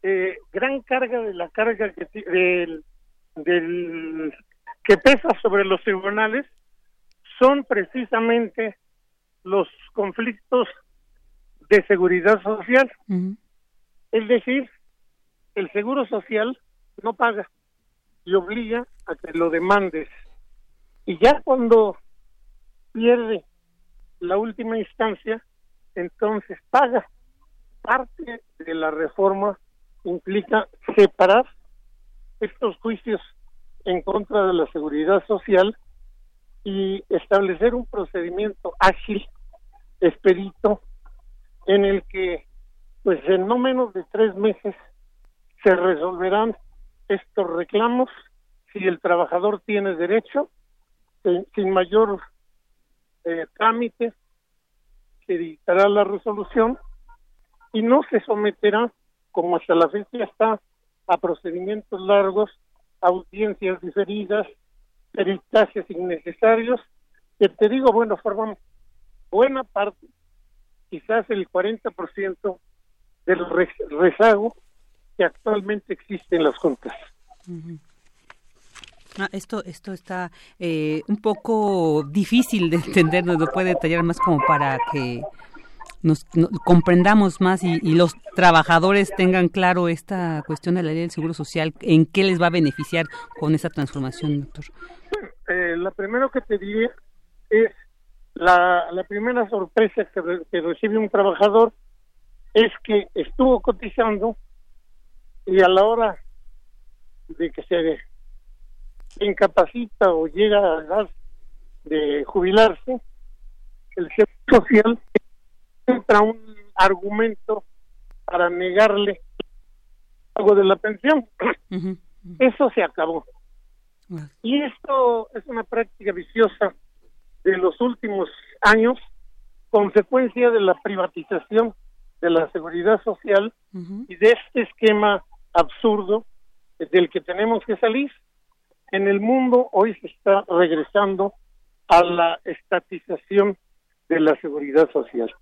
eh, gran carga de la carga que, del, del, que pesa sobre los tribunales son precisamente los conflictos de seguridad social. Es decir, el seguro social no paga y obliga a que lo demandes. Y ya cuando pierde la última instancia, entonces paga. Parte de la reforma implica separar estos juicios en contra de la seguridad social y establecer un procedimiento ágil, expedito, en el que pues en no menos de tres meses se resolverán estos reclamos si el trabajador tiene derecho sin, mayor eh, trámite se dictará la resolución y no se someterá como hasta la fecha está a procedimientos largos audiencias diferidas peritajes innecesarios que te digo bueno forman buena parte quizás el 40% del rezago que actualmente existe en las juntas. Ah, esto, esto está eh, un poco difícil de entender, nos lo puede detallar más como para que nos, comprendamos más y, los trabajadores tengan claro esta cuestión de la ley del seguro social, en qué les va a beneficiar con esa transformación, doctor. Eh, la primero que te diría es la, la primera sorpresa que recibe un trabajador es que estuvo cotizando y a la hora de que se incapacita o llega a edad de jubilarse, el Seguro Social entra un argumento para negarle algo de la pensión. Eso se acabó. Y esto es una práctica viciosa de los últimos años, consecuencia de la privatización de la seguridad social y de este esquema absurdo del que tenemos que salir. En el mundo hoy se está regresando a la estatización de la seguridad social.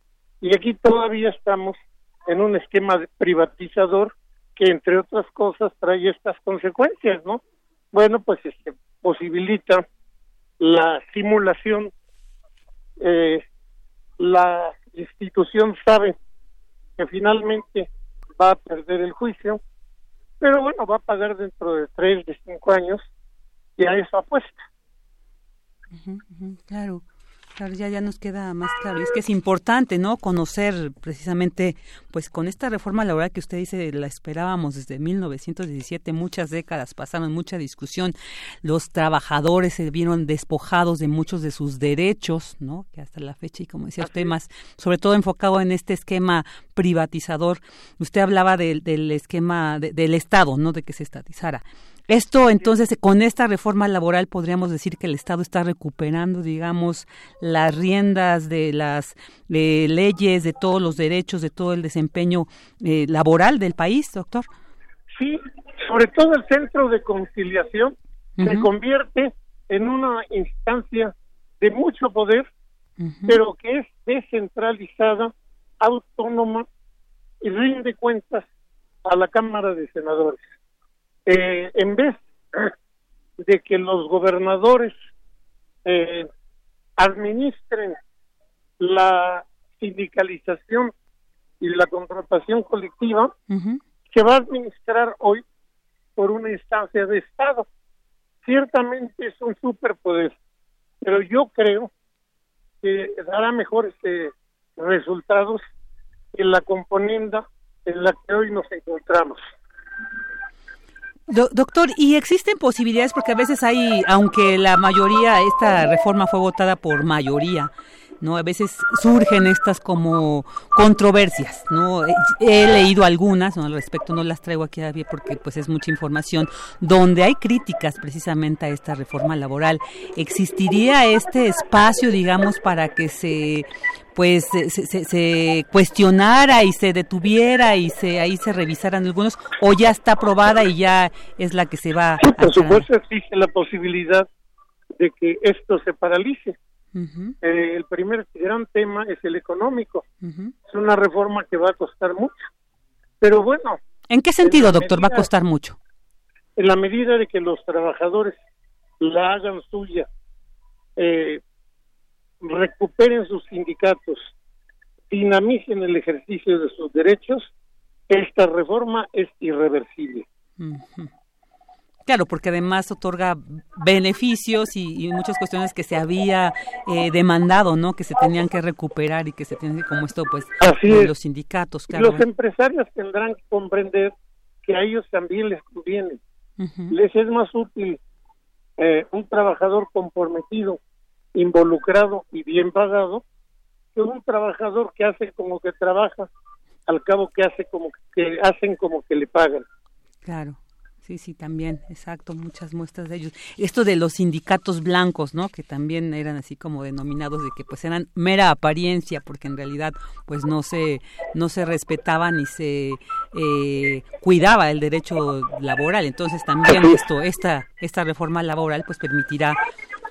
Y aquí todavía estamos en un esquema privatizador que entre otras cosas trae estas consecuencias, ¿no? Bueno, pues este posibilita la simulación eh, la institución sabe que finalmente va a perder el juicio, pero bueno, va a pagar dentro de tres, de cinco años y a eso apuesta. claro. Claro, ya, ya nos queda más claro. es que es importante, ¿no? Conocer precisamente, pues con esta reforma laboral que usted dice, la esperábamos desde 1917, muchas décadas pasaron, mucha discusión. Los trabajadores se vieron despojados de muchos de sus derechos, ¿no? Que hasta la fecha, y como decía usted, más, sobre todo enfocado en este esquema privatizador. Usted hablaba del, del esquema del Estado, ¿no? De que se estatizara. Esto entonces, con esta reforma laboral podríamos decir que el Estado está recuperando, digamos, las riendas de las leyes, de todos los derechos, de todo el desempeño eh, laboral del país, doctor. Sí, sobre todo el centro de conciliación se convierte en una instancia de mucho poder pero que es descentralizada, autónoma y rinde cuentas a la Cámara de Senadores. Eh, en vez de que los gobernadores eh, administren la sindicalización y la contratación colectiva, se va a administrar hoy por una instancia de Estado. Ciertamente es un superpoder, pero yo creo que dará mejores eh, resultados en la componenda en la que hoy nos encontramos. Doctor, ¿y existen posibilidades? Porque a veces hay, aunque la mayoría, esta reforma fue votada por mayoría, ¿no? A veces surgen estas como controversias, ¿no? He leído algunas, ¿no? Al respecto no las traigo aquí porque pues es mucha información, donde hay críticas precisamente a esta reforma laboral. ¿Existiría este espacio, digamos, para que se pues se, se, cuestionara y se detuviera y se ahí se revisaran algunos o ya está aprobada y ya es la que se va sí, por supuesto existe la posibilidad de que esto se paralice eh, el primer gran tema es el económico. Es una reforma que va a costar mucho. Pero bueno. ¿En qué sentido, doctor, va a costar mucho? En la medida de que los trabajadores la hagan suya, eh, recuperen sus sindicatos, dinamicen el ejercicio de sus derechos, esta reforma es irreversible. Claro, porque además otorga beneficios y, muchas cuestiones que se había eh, demandado, ¿no? Que se tenían que recuperar y que se tienen como esto, pues, los sindicatos. Claro. Los empresarios tendrán que comprender que a ellos también les conviene. Les es más útil eh, un trabajador comprometido, involucrado y bien pagado que un trabajador que hace como que trabaja, al cabo que hace como que hacen como que le pagan. Claro. Sí, sí, también, exacto, muchas muestras de ellos. Esto de los sindicatos blancos, ¿no? Que también eran así como denominados de que pues eran mera apariencia, porque en realidad pues no se no se respetaba ni se eh, cuidaba el derecho laboral. Entonces también esto esta esta reforma laboral pues permitirá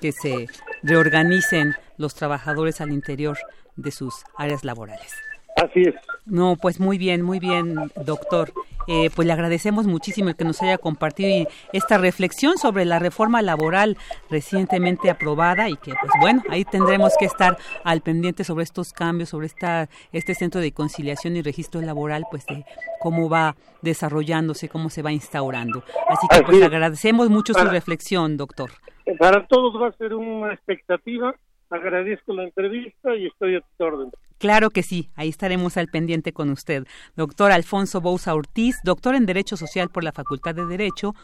que se reorganicen los trabajadores al interior de sus áreas laborales. Así es. No, pues muy bien, muy bien, doctor. Eh, pues le agradecemos muchísimo el que nos haya compartido esta reflexión sobre la reforma laboral recientemente aprobada y que pues bueno, ahí tendremos que estar al pendiente sobre estos cambios, sobre esta, este centro de conciliación y registro laboral, pues de cómo va desarrollándose, cómo se va instaurando. Así que pues agradecemos mucho su reflexión, doctor. Para todos va a ser una expectativa agradezco la entrevista y estoy a tu orden. Claro que sí, ahí estaremos al pendiente con usted. Doctor Alfonso Bouza Ortiz, doctor en Derecho Social por la Facultad de Derecho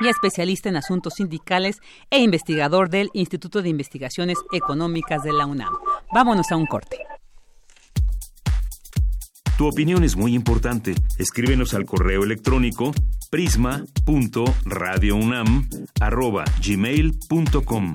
y especialista en asuntos sindicales e investigador del Instituto de Investigaciones Económicas de la UNAM. Vámonos a un corte. Tu opinión es muy importante. Escríbenos al correo electrónico prisma.radiounam@gmail.com.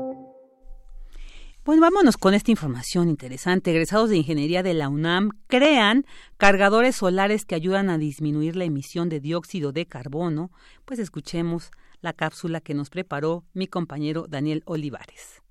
Bueno, vámonos con esta información interesante. Egresados de Ingeniería de la UNAM crean cargadores solares que ayudan a disminuir la emisión de dióxido de carbono. Pues escuchemos la cápsula que nos preparó mi compañero Daniel Olivares.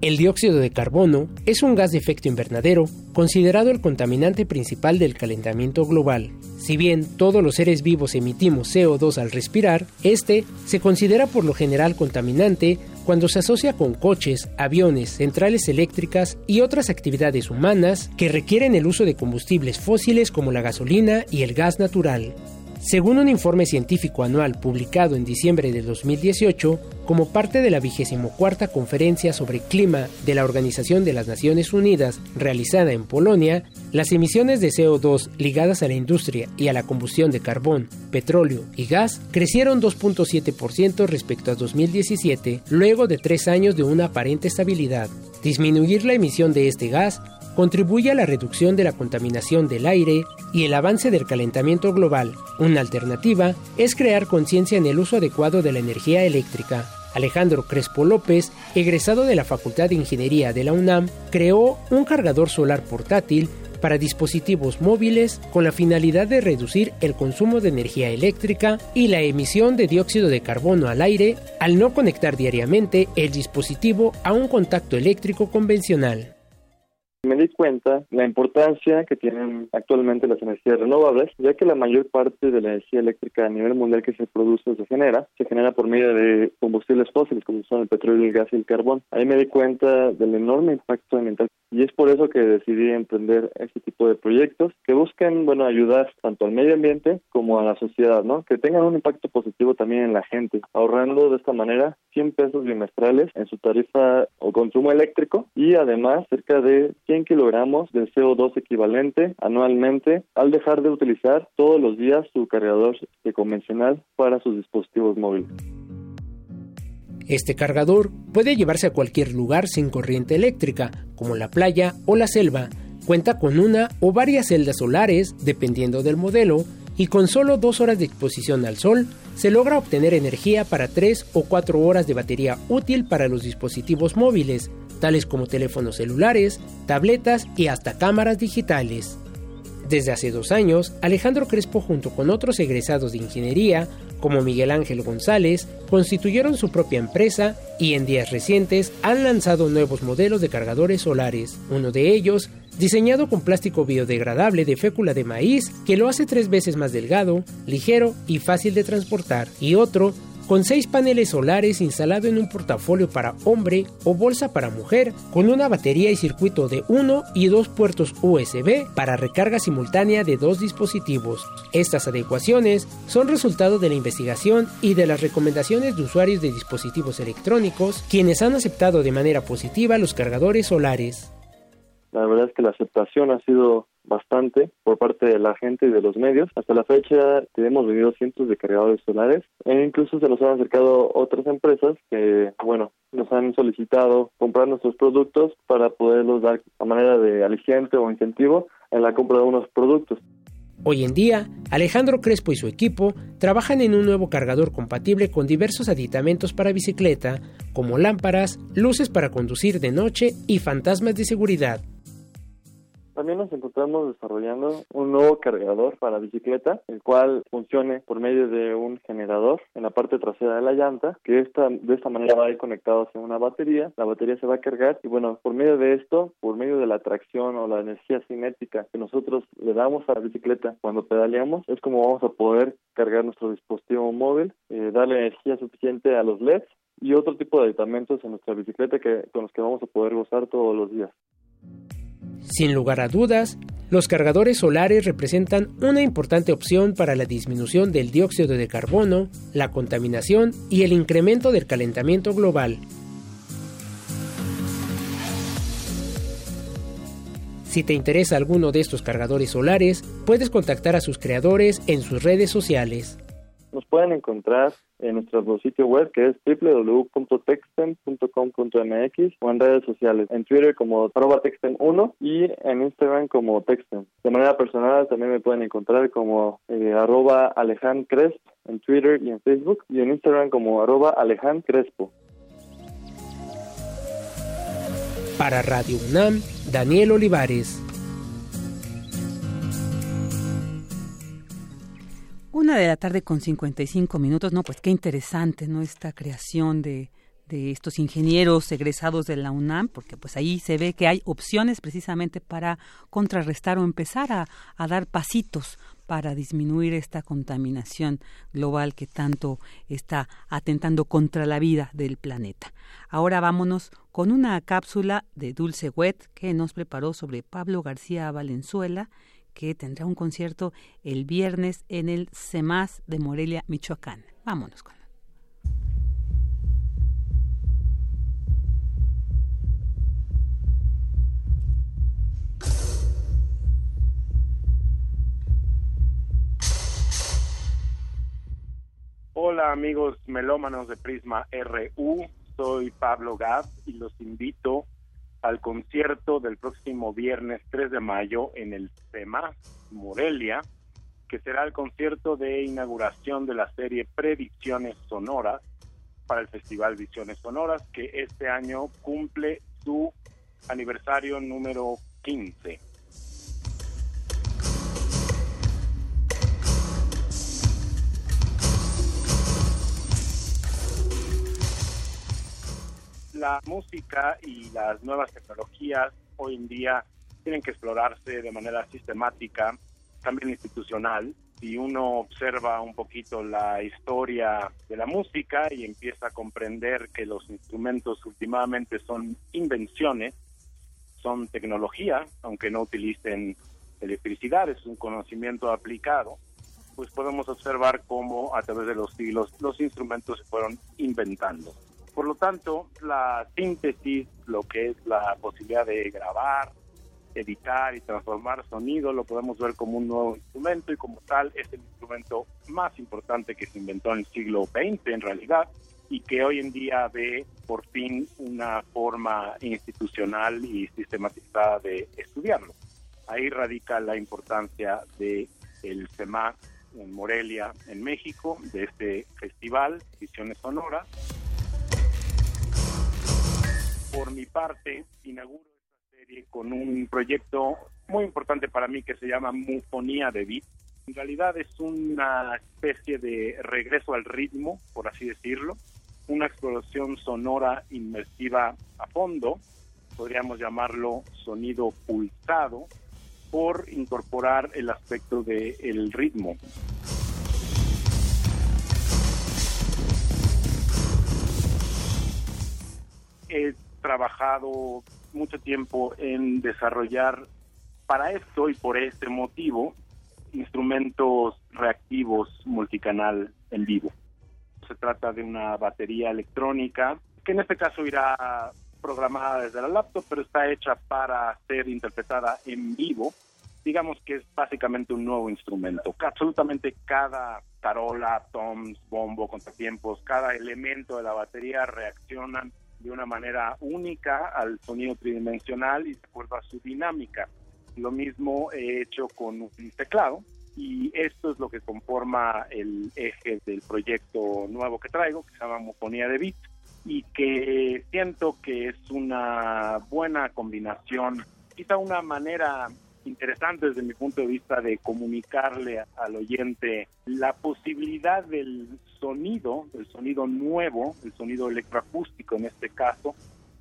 El dióxido de carbono es un gas de efecto invernadero considerado el contaminante principal del calentamiento global. Si bien todos los seres vivos emitimos CO2 al respirar, este se considera por lo general contaminante cuando se asocia con coches, aviones, centrales eléctricas y otras actividades humanas que requieren el uso de combustibles fósiles como la gasolina y el gas natural. Según un informe científico anual publicado en diciembre de 2018, como parte de la vigésimo cuarta conferencia sobre clima de la Organización de las Naciones Unidas realizada en Polonia, las emisiones de CO2 ligadas a la industria y a la combustión de carbón, petróleo y gas crecieron 2.7% respecto a 2017, luego de tres años de una aparente estabilidad. Disminuir la emisión de este gas contribuye a la reducción de la contaminación del aire y el avance del calentamiento global. Una alternativa es crear conciencia en el uso adecuado de la energía eléctrica. Alejandro Crespo López, egresado de la Facultad de Ingeniería de la UNAM, creó un cargador solar portátil para dispositivos móviles con la finalidad de reducir el consumo de energía eléctrica y la emisión de dióxido de carbono al aire al no conectar diariamente el dispositivo a un contacto eléctrico convencional me di cuenta la importancia que tienen actualmente las energías renovables, ya que la mayor parte de la energía eléctrica a nivel mundial que se produce se genera, se genera por medio de combustibles fósiles como son el petróleo, el gas y el carbón. Ahí me di cuenta del enorme impacto ambiental y es por eso que decidí emprender este tipo de proyectos que busquen, bueno, ayudar tanto al medio ambiente como a la sociedad, ¿no? Que tengan un impacto positivo también en la gente, ahorrando de esta manera 100 pesos bimestrales en su tarifa o consumo eléctrico y además cerca de 100 kilogramos de CO2 equivalente anualmente al dejar de utilizar todos los días su cargador convencional para sus dispositivos móviles. Este cargador puede llevarse a cualquier lugar sin corriente eléctrica, como la playa o la selva. Cuenta con una o varias celdas solares, dependiendo del modelo, y con solo dos horas de exposición al sol, se logra obtener energía para tres o cuatro horas de batería útil para los dispositivos móviles, tales como teléfonos celulares, tabletas y hasta cámaras digitales. Desde hace dos años, Alejandro Crespo junto con otros egresados de ingeniería como Miguel Ángel González, constituyeron su propia empresa y en días recientes han lanzado nuevos modelos de cargadores solares. Uno de ellos, diseñado con plástico biodegradable de fécula de maíz, que lo hace tres veces más delgado, ligero y fácil de transportar, y otro con seis paneles solares instalado en un portafolio para hombre o bolsa para mujer, con una batería y circuito de uno y dos puertos USB para recarga simultánea de dos dispositivos. Estas adecuaciones son resultado de la investigación y de las recomendaciones de usuarios de dispositivos electrónicos, quienes han aceptado de manera positiva los cargadores solares. La verdad es que la aceptación ha sido bastante por parte de la gente y de los medios. Hasta la fecha hemos vendido cientos de cargadores solares e incluso se nos han acercado otras empresas que, bueno, nos han solicitado comprar nuestros productos para poderlos dar a manera de aliciente o incentivo en la compra de unos productos. Hoy en día, Alejandro Crespo y su equipo trabajan en un nuevo cargador compatible con diversos aditamentos para bicicleta, como lámparas, luces para conducir de noche y fantasmas de seguridad. También nos encontramos desarrollando un nuevo cargador para bicicleta, el cual funcione por medio de un generador en la parte trasera de la llanta, que esta, de esta manera va a ir conectado hacia una batería, la batería se va a cargar y bueno, por medio de esto, por medio de la tracción o la energía cinética que nosotros le damos a la bicicleta cuando pedaleamos, es como vamos a poder cargar nuestro dispositivo móvil, eh, darle energía suficiente a los LEDs y otro tipo de aditamentos en nuestra bicicleta que, con los que vamos a poder gozar todos los días. Sin lugar a dudas, los cargadores solares representan una importante opción para la disminución del dióxido de carbono, la contaminación y el incremento del calentamiento global. Si te interesa alguno de estos cargadores solares, puedes contactar a sus creadores en sus redes sociales. Nos pueden encontrar en nuestro sitio web que es www.texten.com.mx o en redes sociales, en Twitter como arroba texten1 y en Instagram como texten. De manera personal también me pueden encontrar como eh, arroba en Twitter y en Facebook y en Instagram como arroba alejandcrespo. Para Radio UNAM, Daniel Olivares. Una de la tarde con 55 minutos, no, pues qué interesante, ¿no? Esta creación de, de estos ingenieros egresados de la UNAM, porque pues ahí se ve que hay opciones precisamente para contrarrestar o empezar a, a, dar pasitos para disminuir esta contaminación global que tanto está atentando contra la vida del planeta. Ahora vámonos con una cápsula de Dulce Wet que nos preparó sobre Pablo García Valenzuela que tendrá un concierto el viernes en el CEMAS de Morelia, Michoacán. Vámonos con Hola amigos melómanos de Prisma RU, soy Pablo Gab y los invito al concierto del próximo viernes 3 de mayo en el CEMA Morelia, que será el concierto de inauguración de la serie Predicciones Sonoras para el Festival Visiones Sonoras, que este año cumple su aniversario número 15. La música y las nuevas tecnologías hoy en día tienen que explorarse de manera sistemática, también institucional. Si uno observa un poquito la historia de la música y empieza a comprender que los instrumentos últimamente son invenciones, son tecnología, aunque no utilicen electricidad, es un conocimiento aplicado, pues podemos observar cómo a través de los siglos los instrumentos se fueron inventando. Por lo tanto, la síntesis, lo que es la posibilidad de grabar, editar y transformar sonido, lo podemos ver como un nuevo instrumento y como tal es el instrumento más importante que se inventó en el siglo XX en realidad y que hoy en día ve por fin una forma institucional y sistematizada de estudiarlo. Ahí radica la importancia de el CEMAC en Morelia, en México, de este festival, Visiones Sonoras, por mi parte, inauguro esta serie con un proyecto muy importante para mí que se llama Mufonía de Beat. En realidad es una especie de regreso al ritmo, por así decirlo, una exploración sonora inmersiva a fondo, podríamos llamarlo sonido pulsado, por incorporar el aspecto del ritmo. Es trabajado mucho tiempo en desarrollar para esto y por este motivo instrumentos reactivos multicanal en vivo. Se trata de una batería electrónica que en este caso irá programada desde la laptop, pero está hecha para ser interpretada en vivo. Digamos que es básicamente un nuevo instrumento. Absolutamente cada tarola, toms, bombo, contratiempos, cada elemento de la batería reaccionan de una manera única al sonido tridimensional y de acuerdo a su dinámica. Lo mismo he hecho con un teclado y esto es lo que conforma el eje del proyecto nuevo que traigo, que se llama Mofonía de Beat y que siento que es una buena combinación, quizá una manera interesante desde mi punto de vista de comunicarle al oyente la posibilidad del sonido, el sonido nuevo, el sonido electroacústico en este caso,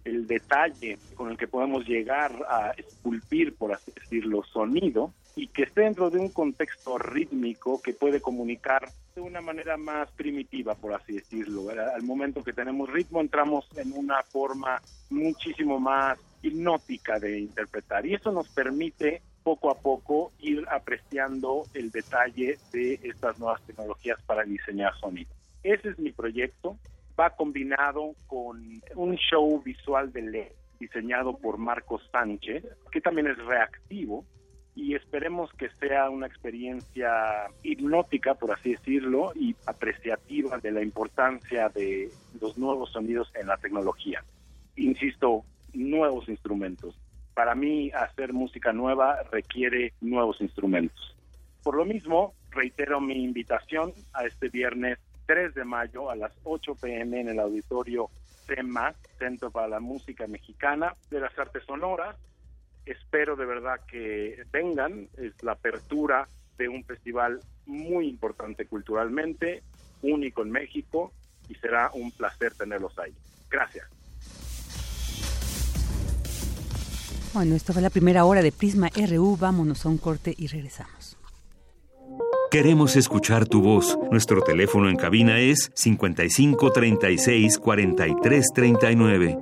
el detalle con el que podemos llegar a esculpir, por así decirlo, sonido, y que esté dentro de un contexto rítmico que puede comunicar de una manera más primitiva, por así decirlo. Al momento que tenemos ritmo entramos en una forma muchísimo más hipnótica de interpretar y eso nos permite poco a poco ir apreciando el detalle de estas nuevas tecnologías para diseñar sonido. Ese es mi proyecto. Va combinado con un show visual de LED diseñado por Marcos Sánchez, que también es reactivo y esperemos que sea una experiencia hipnótica, por así decirlo, y apreciativa de la importancia de los nuevos sonidos en la tecnología. Insisto, nuevos instrumentos para mí hacer música nueva requiere nuevos instrumentos. Por lo mismo, reitero mi invitación a este viernes 3 de mayo a las 8 pm en el auditorio CEMA, Centro para la Música Mexicana de las Artes Sonoras. Espero de verdad que vengan, es la apertura de un festival muy importante culturalmente, único en México, y será un placer tenerlos ahí. Gracias. Bueno, esta fue la primera hora de Prisma RU. Vámonos a un corte y regresamos. Queremos escuchar tu voz. Nuestro teléfono en cabina es 55 36 43 39.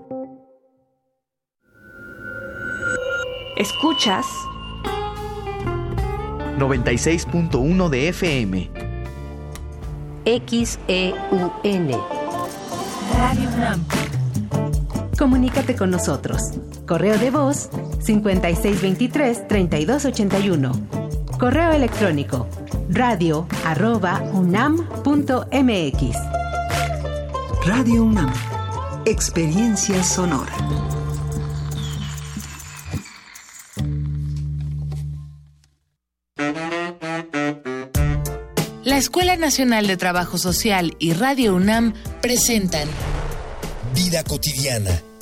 Escuchas 96.1 de FM. XEUN. Radio UNAM. Comunícate con nosotros. Correo de voz 5623-3281. Correo electrónico radio arroba unam.mx. Radio UNAM. Experiencia sonora. La Escuela Nacional de Trabajo Social y Radio UNAM presentan Vida cotidiana,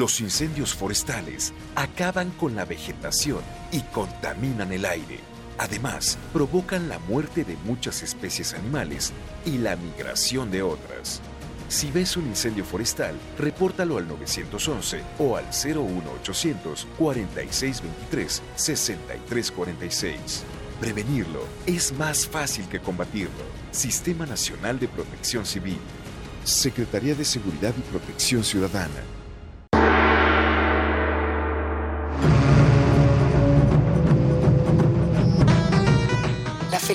Los incendios forestales acaban con la vegetación y contaminan el aire. Además, provocan la muerte de muchas especies animales y la migración de otras. Si ves un incendio forestal, repórtalo al 911 o al 01800 4623 6346. Prevenirlo es más fácil que combatirlo. Sistema Nacional de Protección Civil. Secretaría de Seguridad y Protección Ciudadana.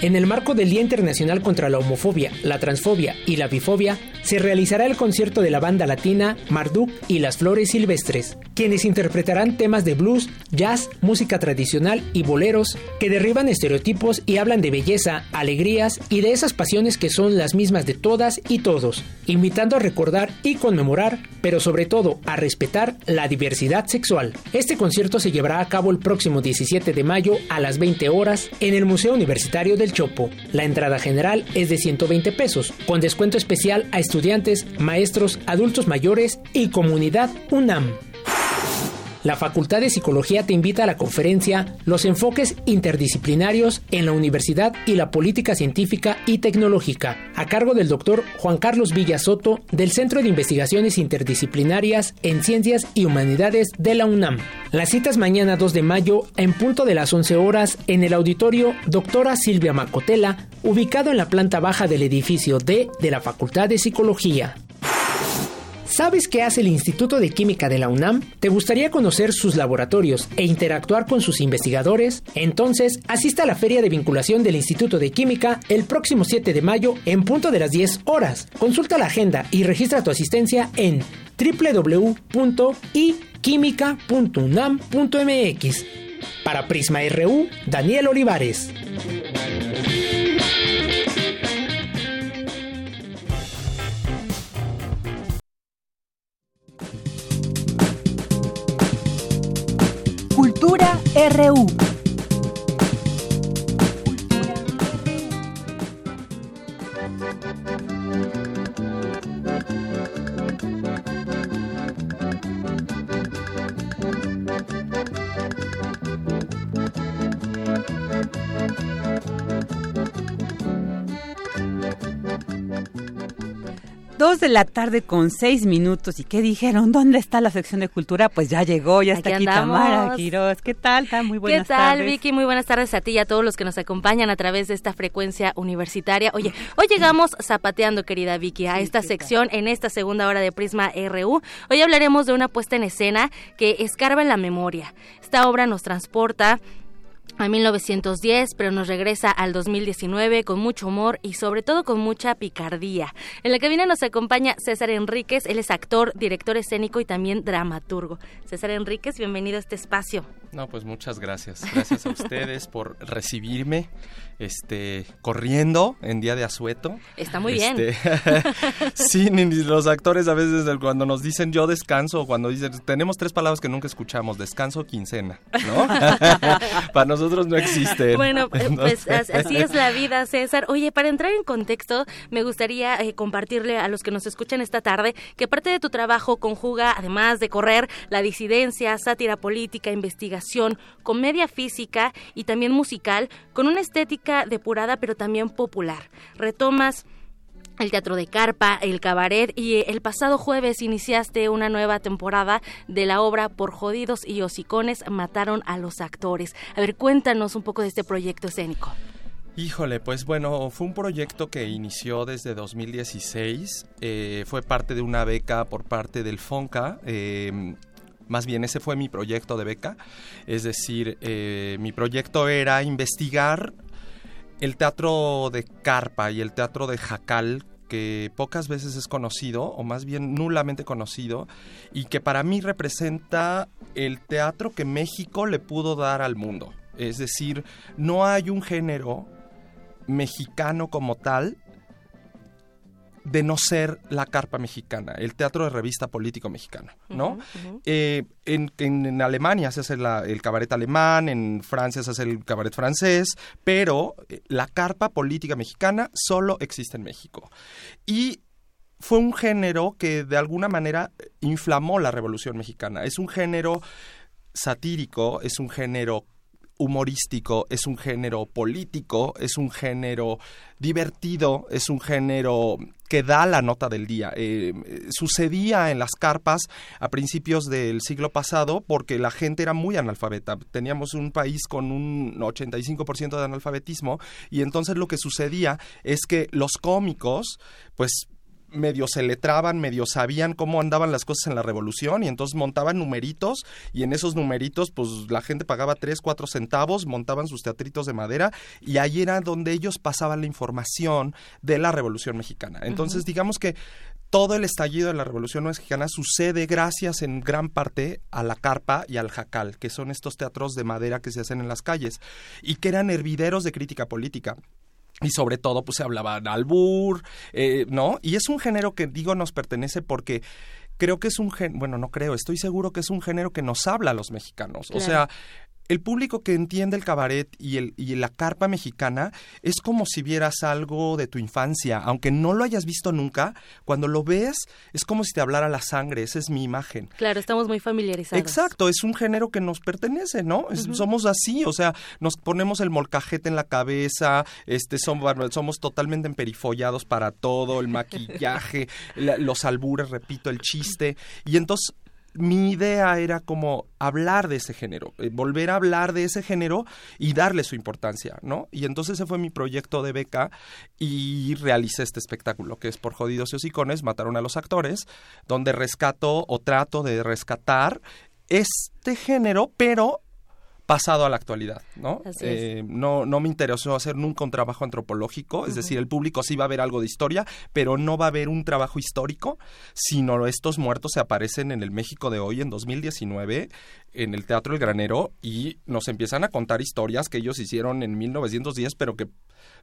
En el marco del Día Internacional contra la Homofobia, la Transfobia y la Bifobia, se realizará el concierto de la banda latina Marduk y las Flores Silvestres, quienes interpretarán temas de blues, jazz, música tradicional y boleros que derriban estereotipos y hablan de belleza, alegrías y de esas pasiones que son las mismas de todas y todos, invitando a recordar y conmemorar, pero sobre todo a respetar la diversidad sexual. Este concierto se llevará a cabo el próximo 17 de mayo a las 20 horas en el Museo Universitario del Chopo. La entrada general es de 120 pesos, con descuento especial a estudiantes, maestros, adultos mayores y comunidad UNAM. La Facultad de Psicología te invita a la conferencia Los enfoques interdisciplinarios en la universidad y la política científica y tecnológica, a cargo del doctor Juan Carlos Villasoto del Centro de Investigaciones Interdisciplinarias en Ciencias y Humanidades de la UNAM. Las citas mañana 2 de mayo en punto de las 11 horas en el auditorio Doctora Silvia Macotela, ubicado en la planta baja del edificio D de la Facultad de Psicología. ¿Sabes qué hace el Instituto de Química de la UNAM? ¿Te gustaría conocer sus laboratorios e interactuar con sus investigadores? Entonces, asista a la Feria de Vinculación del Instituto de Química el próximo 7 de mayo en punto de las 10 horas. Consulta la agenda y registra tu asistencia en www.iquímica.unam.mx. Para Prisma RU, Daniel Olivares. RU. Dos de la tarde con seis minutos. ¿Y qué dijeron? ¿Dónde está la sección de cultura? Pues ya llegó, ya está aquí, Tamara Quiroz. ¿Qué tal? Muy buenas tardes. ¿Qué tal, Vicky? Muy buenas tardes a ti y a todos los que nos acompañan a través de esta frecuencia universitaria. Oye, hoy llegamos zapateando, querida Vicky, a esta sección en esta segunda hora de Prisma RU. Hoy hablaremos de una puesta en escena que escarba en la memoria. Esta obra nos transporta a 1910, pero nos regresa al 2019 con mucho humor y sobre todo con mucha picardía. En la cabina nos acompaña César Enríquez, él es actor, director escénico y también dramaturgo. César Enríquez, bienvenido a este espacio. No, pues muchas gracias. Gracias a ustedes por recibirme este corriendo en día de asueto. Está muy bien. Este, sí, los actores a veces cuando nos dicen yo descanso, cuando dicen tenemos tres palabras que nunca escuchamos, descanso, quincena, ¿no? Para nosotros no existe. Bueno, eh, pues así es la vida, César. Oye, para entrar en contexto, me gustaría eh, compartirle a los que nos escuchan esta tarde que parte de tu trabajo conjuga, además de correr, la disidencia, sátira política, investigación comedia física y también musical, con una estética depurada pero también popular. Retomas el teatro de carpa, el cabaret y el pasado jueves iniciaste una nueva temporada de la obra Por jodidos y hocicones mataron a los actores. A ver, cuéntanos un poco de este proyecto escénico. Híjole, pues bueno, fue un proyecto que inició desde 2016, eh, fue parte de una beca por parte del FONCA, eh, más bien ese fue mi proyecto de beca, es decir, eh, mi proyecto era investigar el teatro de carpa y el teatro de jacal que pocas veces es conocido, o más bien nulamente conocido, y que para mí representa el teatro que México le pudo dar al mundo. Es decir, no hay un género mexicano como tal de no ser la carpa mexicana, el teatro de revista político mexicano, ¿no? Eh, en, Alemania se hace el cabaret alemán, en Francia se hace el cabaret francés, pero eh, la carpa política mexicana solo existe en México. Y fue un género que de alguna manera inflamó la Revolución Mexicana. Es un género satírico, es un género humorístico, es un género político, es un género divertido, es un género que da la nota del día. Eh, sucedía en las carpas a principios del siglo pasado porque la gente era muy analfabeta. Teníamos un país con un 85% de analfabetismo y entonces lo que sucedía es que los cómicos pues medio se letraban, medio sabían cómo andaban las cosas en la revolución y entonces montaban numeritos y en esos numeritos pues la gente pagaba 3, 4 centavos, montaban sus teatritos de madera y ahí era donde ellos pasaban la información de la revolución mexicana. Entonces digamos que todo el estallido de la Revolución Mexicana sucede gracias en gran parte a la carpa y al jacal, que son estos teatros de madera que se hacen en las calles y que eran hervideros de crítica política y sobre todo pues se hablaba albur, eh, ¿no? Y es un género que digo nos pertenece porque creo que es un género, bueno, no creo, estoy seguro que es un género que nos habla a los mexicanos. O sea, el público que entiende el cabaret y, el, y la carpa mexicana es como si vieras algo de tu infancia, aunque no lo hayas visto nunca, cuando lo ves es como si te hablara la sangre, esa es mi imagen. Claro, estamos muy familiarizados. Exacto, es un género que nos pertenece, ¿no? Somos así, o sea, nos ponemos el molcajete en la cabeza, este, somos, somos totalmente emperifollados para todo, el maquillaje, los albures, repito, el chiste, y entonces mi idea era como hablar de ese género, eh, volver a hablar de ese género y darle su importancia, ¿no? Y entonces ese fue mi proyecto de beca y realicé este espectáculo que es por jodidos y hocicones, mataron a los actores, donde rescato o trato de rescatar este género, pero pasado a la actualidad, ¿no? Eh, no, no me interesó hacer nunca un trabajo antropológico, es decir, el público sí va a ver algo de historia, pero no va a haber un trabajo histórico, sino estos muertos se aparecen en el México de hoy, en 2019, en el Teatro El Granero, y nos empiezan a contar historias que ellos hicieron en 1910, pero que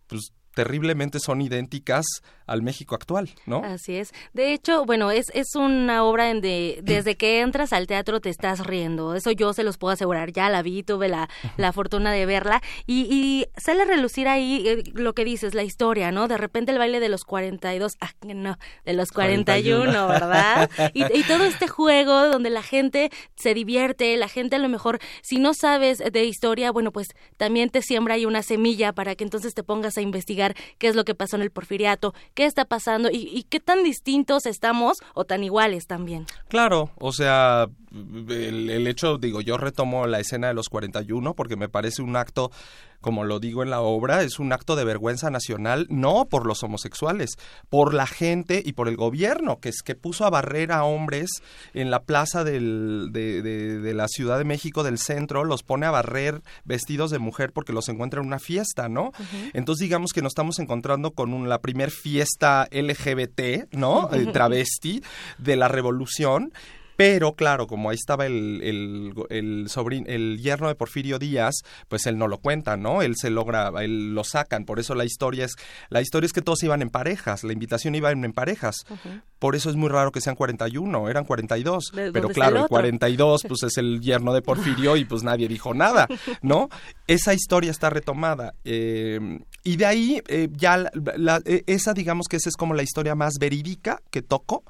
pues terriblemente son idénticas al México actual, ¿no? Así es. De hecho, bueno, es, es una obra en de desde que entras al teatro te estás riendo. Eso yo se los puedo asegurar. Ya la vi, tuve la, la fortuna de verla y, y sale a relucir ahí eh, lo que dices, la historia, ¿no? De repente el baile de los 42, ah, no, de los 41, ¿verdad? Y, y todo este juego donde la gente se divierte, la gente a lo mejor, si no sabes de historia, bueno, pues también te siembra ahí una semilla para que entonces te pongas a investigar investigar qué es lo que pasó en el porfiriato, qué está pasando y, y qué tan distintos estamos o tan iguales también. Claro, o sea, el, el, hecho, digo, yo retomo la escena de los 41 porque me parece un acto, como lo digo en la obra, es un acto de vergüenza nacional, no por los homosexuales, por la gente y por el gobierno, que es que puso a barrer a hombres en la plaza del, de, de, de, la Ciudad de México del centro, los pone a barrer vestidos de mujer porque los encuentra en una fiesta, ¿no? Uh -huh. Entonces digamos que nos estamos encontrando con un, la primer fiesta LGBT, ¿no? Uh -huh. Travesti de la revolución pero claro, como ahí estaba el, el, el, sobrin, el yerno de Porfirio Díaz, pues él no lo cuenta, ¿no? Él se logra, él lo sacan. Por eso la historia es, la historia es que todos iban en parejas, la invitación iba en, parejas. Uh -huh. Por eso es muy raro que sean 41, eran 42. ¿De, pero claro, el, el 42 pues es el yerno de Porfirio y pues nadie dijo nada, ¿no? Esa historia está retomada. Eh, y de ahí eh, ya la, la, esa digamos que esa es como la historia más verídica que toco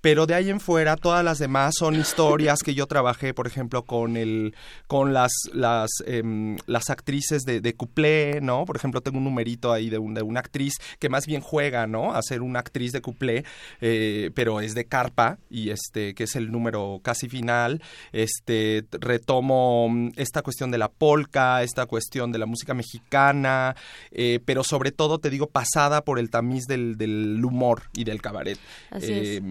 pero de ahí en fuera todas las demás son historias que yo trabajé, por ejemplo, con el con las las eh, las actrices de, de cuplé, ¿no? Por ejemplo, tengo un numerito ahí de, un, de una actriz que más bien juega, ¿no? A ser una actriz de cuplé, eh, pero es de carpa y este que es el número casi final. Este retomo mm, esta cuestión de la polka, esta cuestión de la música mexicana, eh, pero sobre todo te digo pasada por el tamiz del, del humor y del cabaret. Así es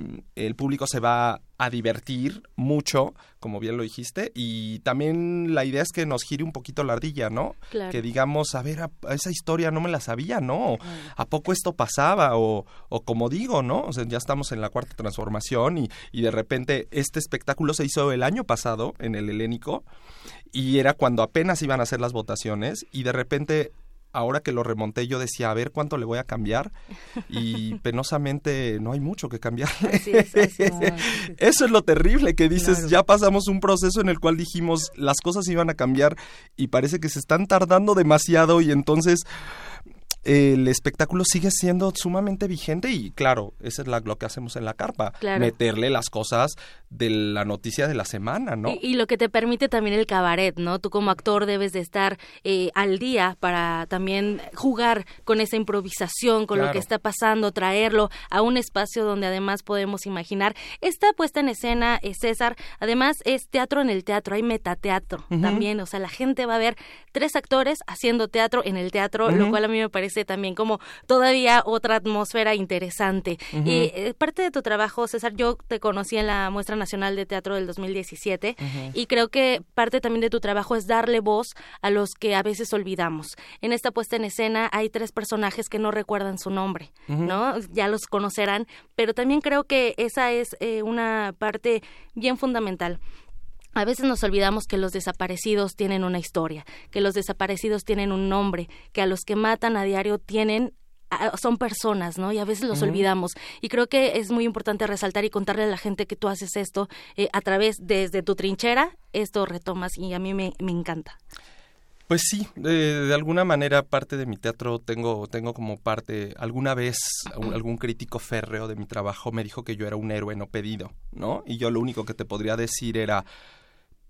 el público se va a divertir mucho, como bien lo dijiste, y también la idea es que nos gire un poquito la ardilla, ¿no? Claro. Que digamos, a ver, a, a esa historia no me la sabía, ¿no? ¿A poco esto pasaba? O, o como digo, ¿no? O sea, ya estamos en la cuarta transformación y, y de repente este espectáculo se hizo el año pasado en el Helénico y era cuando apenas iban a hacer las votaciones y de repente ahora que lo remonté yo decía, a ver cuánto le voy a cambiar y penosamente no hay mucho que cambiar. Así es, así es. Eso es lo terrible que dices, claro. ya pasamos un proceso en el cual dijimos las cosas iban a cambiar y parece que se están tardando demasiado y entonces el espectáculo sigue siendo sumamente vigente y claro, eso es la, lo que hacemos en la carpa, claro. meterle las cosas de la noticia de la semana, ¿no? Y, y, lo que te permite también el cabaret, ¿no? Tú como actor debes de estar eh, al día para también jugar con esa improvisación, con claro. lo que está pasando, traerlo a un espacio donde además podemos imaginar. Esta puesta en escena, eh, César, además es teatro en el teatro, hay metateatro uh -huh. también, o sea, la gente va a ver tres actores haciendo teatro en el teatro, uh -huh. lo cual a mí me parece también como todavía otra atmósfera interesante. Uh -huh. Y eh, parte de tu trabajo, César, yo te conocí en la Muestra Nacional de Teatro del 2017 uh -huh. y creo que parte también de tu trabajo es darle voz a los que a veces olvidamos. En esta puesta en escena hay tres personajes que no recuerdan su nombre, uh -huh. ¿no? Ya los conocerán, pero también creo que esa es eh, una parte bien fundamental. A veces nos olvidamos que los desaparecidos tienen una historia, que los desaparecidos tienen un nombre, que a los que matan a diario tienen son personas, ¿no? Y a veces los uh -huh. olvidamos. Y creo que es muy importante resaltar y contarle a la gente que tú haces esto eh, a través, desde tu trinchera, esto retomas y a mí me, me encanta. Pues sí, de, de, alguna manera parte de mi teatro tengo, tengo como parte, alguna vez algún crítico férreo de mi trabajo me dijo que yo era un héroe no pedido, ¿no? Y yo lo único que te podría decir era,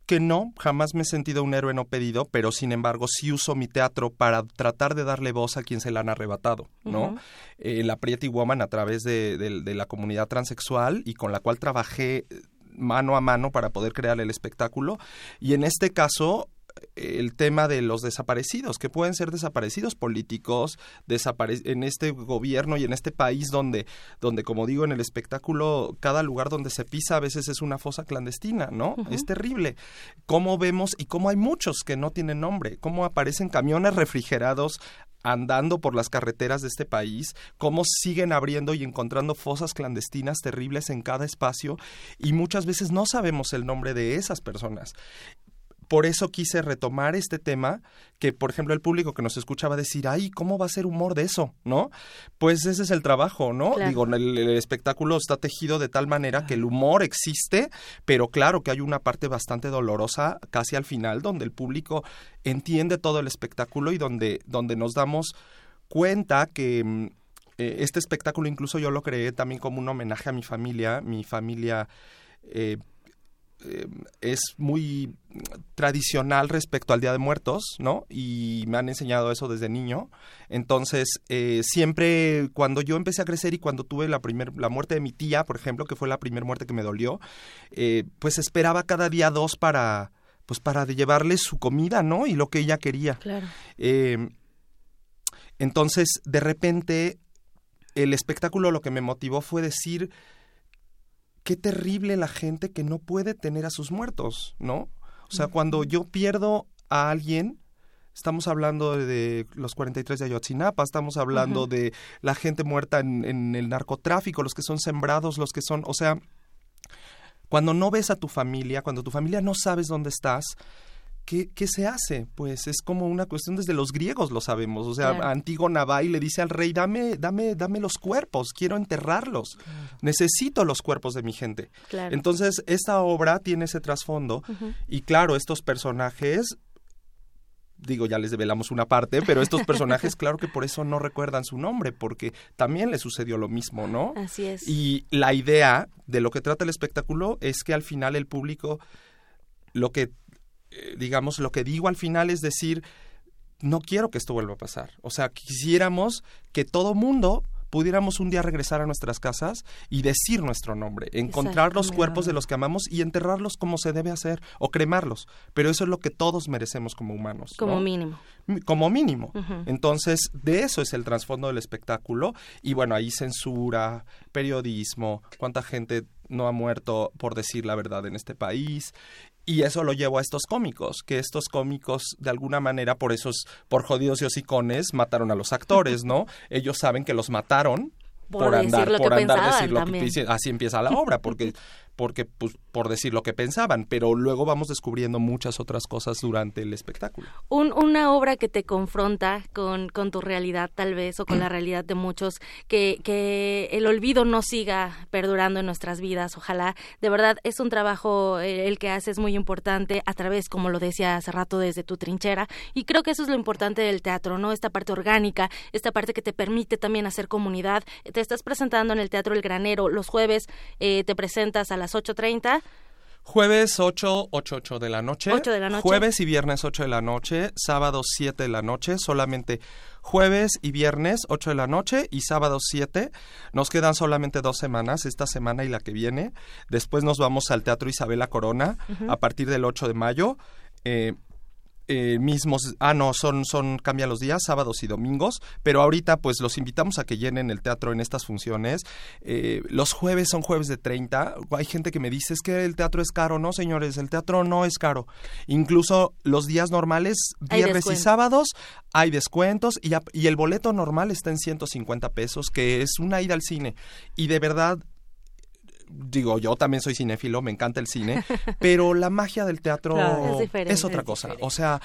que no, jamás me he sentido un héroe no pedido, pero sin embargo sí uso mi teatro para tratar de darle voz a quien se la han arrebatado, ¿no? Uh -huh. eh, la Pretty Woman a través de, de, de, la comunidad transexual y con la cual trabajé mano a mano para poder crear el espectáculo y en este caso el tema de los desaparecidos, que pueden ser desaparecidos políticos, desapare en este gobierno y en este país donde, donde, como digo, en el espectáculo, cada lugar donde se pisa a veces es una fosa clandestina, ¿no? Uh -huh. Es terrible. Cómo vemos y cómo hay muchos que no tienen nombre, cómo aparecen camiones refrigerados andando por las carreteras de este país, cómo siguen abriendo y encontrando fosas clandestinas terribles en cada espacio y muchas veces no sabemos el nombre de esas personas por eso quise retomar este tema, que por ejemplo el público que nos escucha va a decir, ay, ¿cómo va a ser humor de eso? ¿No? Pues ese es el trabajo, ¿no? Claro. Digo, el, el, espectáculo está tejido de tal manera que el humor existe, pero claro que hay una parte bastante dolorosa casi al final, donde el público entiende todo el espectáculo y donde, donde nos damos cuenta que mm, eh, este espectáculo incluso yo lo creé también como un homenaje a mi familia, mi familia... Eh, eh, es muy tradicional respecto al Día de Muertos, ¿no? Y me han enseñado eso desde niño. Entonces, eh, siempre cuando yo empecé a crecer y cuando tuve la, primer, la muerte de mi tía, por ejemplo, que fue la primera muerte que me dolió, eh, pues esperaba cada día dos para, pues para llevarle su comida, ¿no? Y lo que ella quería. Claro. Entonces, de repente, el espectáculo lo que me motivó fue decir, qué terrible la gente que no puede tener a sus muertos, ¿no? O sea, cuando yo pierdo a alguien, estamos hablando de los 43 de Ayotzinapa, estamos hablando de la gente muerta en, en el narcotráfico, los que son sembrados, los que son, o sea, cuando no ves a tu familia, cuando tu familia no sabes dónde estás, ¿qué, qué se hace? Pues es como una cuestión desde los griegos lo sabemos. O sea, Claro. Antígona va y le dice al rey, dame, dame, dame los cuerpos, quiero enterrarlos. Necesito los cuerpos de mi gente. Claro. Entonces, esta obra tiene ese trasfondo. Y claro, estos personajes, digo, ya les develamos una parte, pero estos personajes, claro que por eso no recuerdan su nombre, porque también les sucedió lo mismo, ¿no? Así es. Y la idea de lo que trata el espectáculo es que al final el público, lo que, eh, digamos, lo que digo al final es decir, no quiero que esto vuelva a pasar. O sea, quisiéramos que todo mundo pudiéramos un día regresar a nuestras casas y decir nuestro nombre, encontrar los cuerpos de los que amamos y enterrarlos como se debe hacer o cremarlos. Pero eso es lo que todos merecemos como humanos. Como ¿no? mínimo. Como mínimo. Entonces, de eso es el trasfondo del espectáculo. Y bueno, ahí censura, periodismo, cuánta gente no ha muerto por decir la verdad en este país. Y eso lo llevo a estos cómicos, que estos cómicos, de alguna manera, por esos, por jodidos y hocicones, mataron a los actores, ¿no? Ellos saben que los mataron Por andar, por andar decir lo que así empieza la obra, porque, porque pues, por decir lo que pensaban, pero luego vamos descubriendo muchas otras cosas durante el espectáculo. Un- una obra que te confronta con, con tu realidad tal vez o con la realidad de muchos, que, que el olvido no siga perdurando en nuestras vidas, ojalá. De verdad es un trabajo eh, el que haces muy importante a través, como lo decía hace rato, desde tu trinchera. Y creo que eso es lo importante del teatro, ¿no? Esta parte orgánica, esta parte que te permite también hacer comunidad. Te estás presentando en el Teatro El Granero los jueves, eh, te presentas a las 8.30. Jueves 8, 8, 8 de la noche. 8 de la noche. Jueves y viernes 8 de la noche. Sábado 7 de la noche. Solamente jueves y viernes 8 de la noche y sábado 7. Nos quedan solamente dos semanas, esta semana y la que viene. Después nos vamos al Teatro Isabela Corona Ujú. a partir del 8 de mayo. Eh, eh, mismos, ah no, son, son, cambian los días, sábados y domingos, pero ahorita pues los invitamos a que llenen el teatro en estas funciones. Eh, los jueves son jueves de 30, hay gente que me dice es que el teatro es caro, no señores, el teatro no es caro. Incluso los días normales, viernes y sábados, hay descuentos y, y el boleto normal está en 150 pesos, que es una ida al cine. Y de verdad, digo, yo también soy cinéfilo, me encanta el cine, pero la magia del teatro Claro. Es otra es cosa. O sea,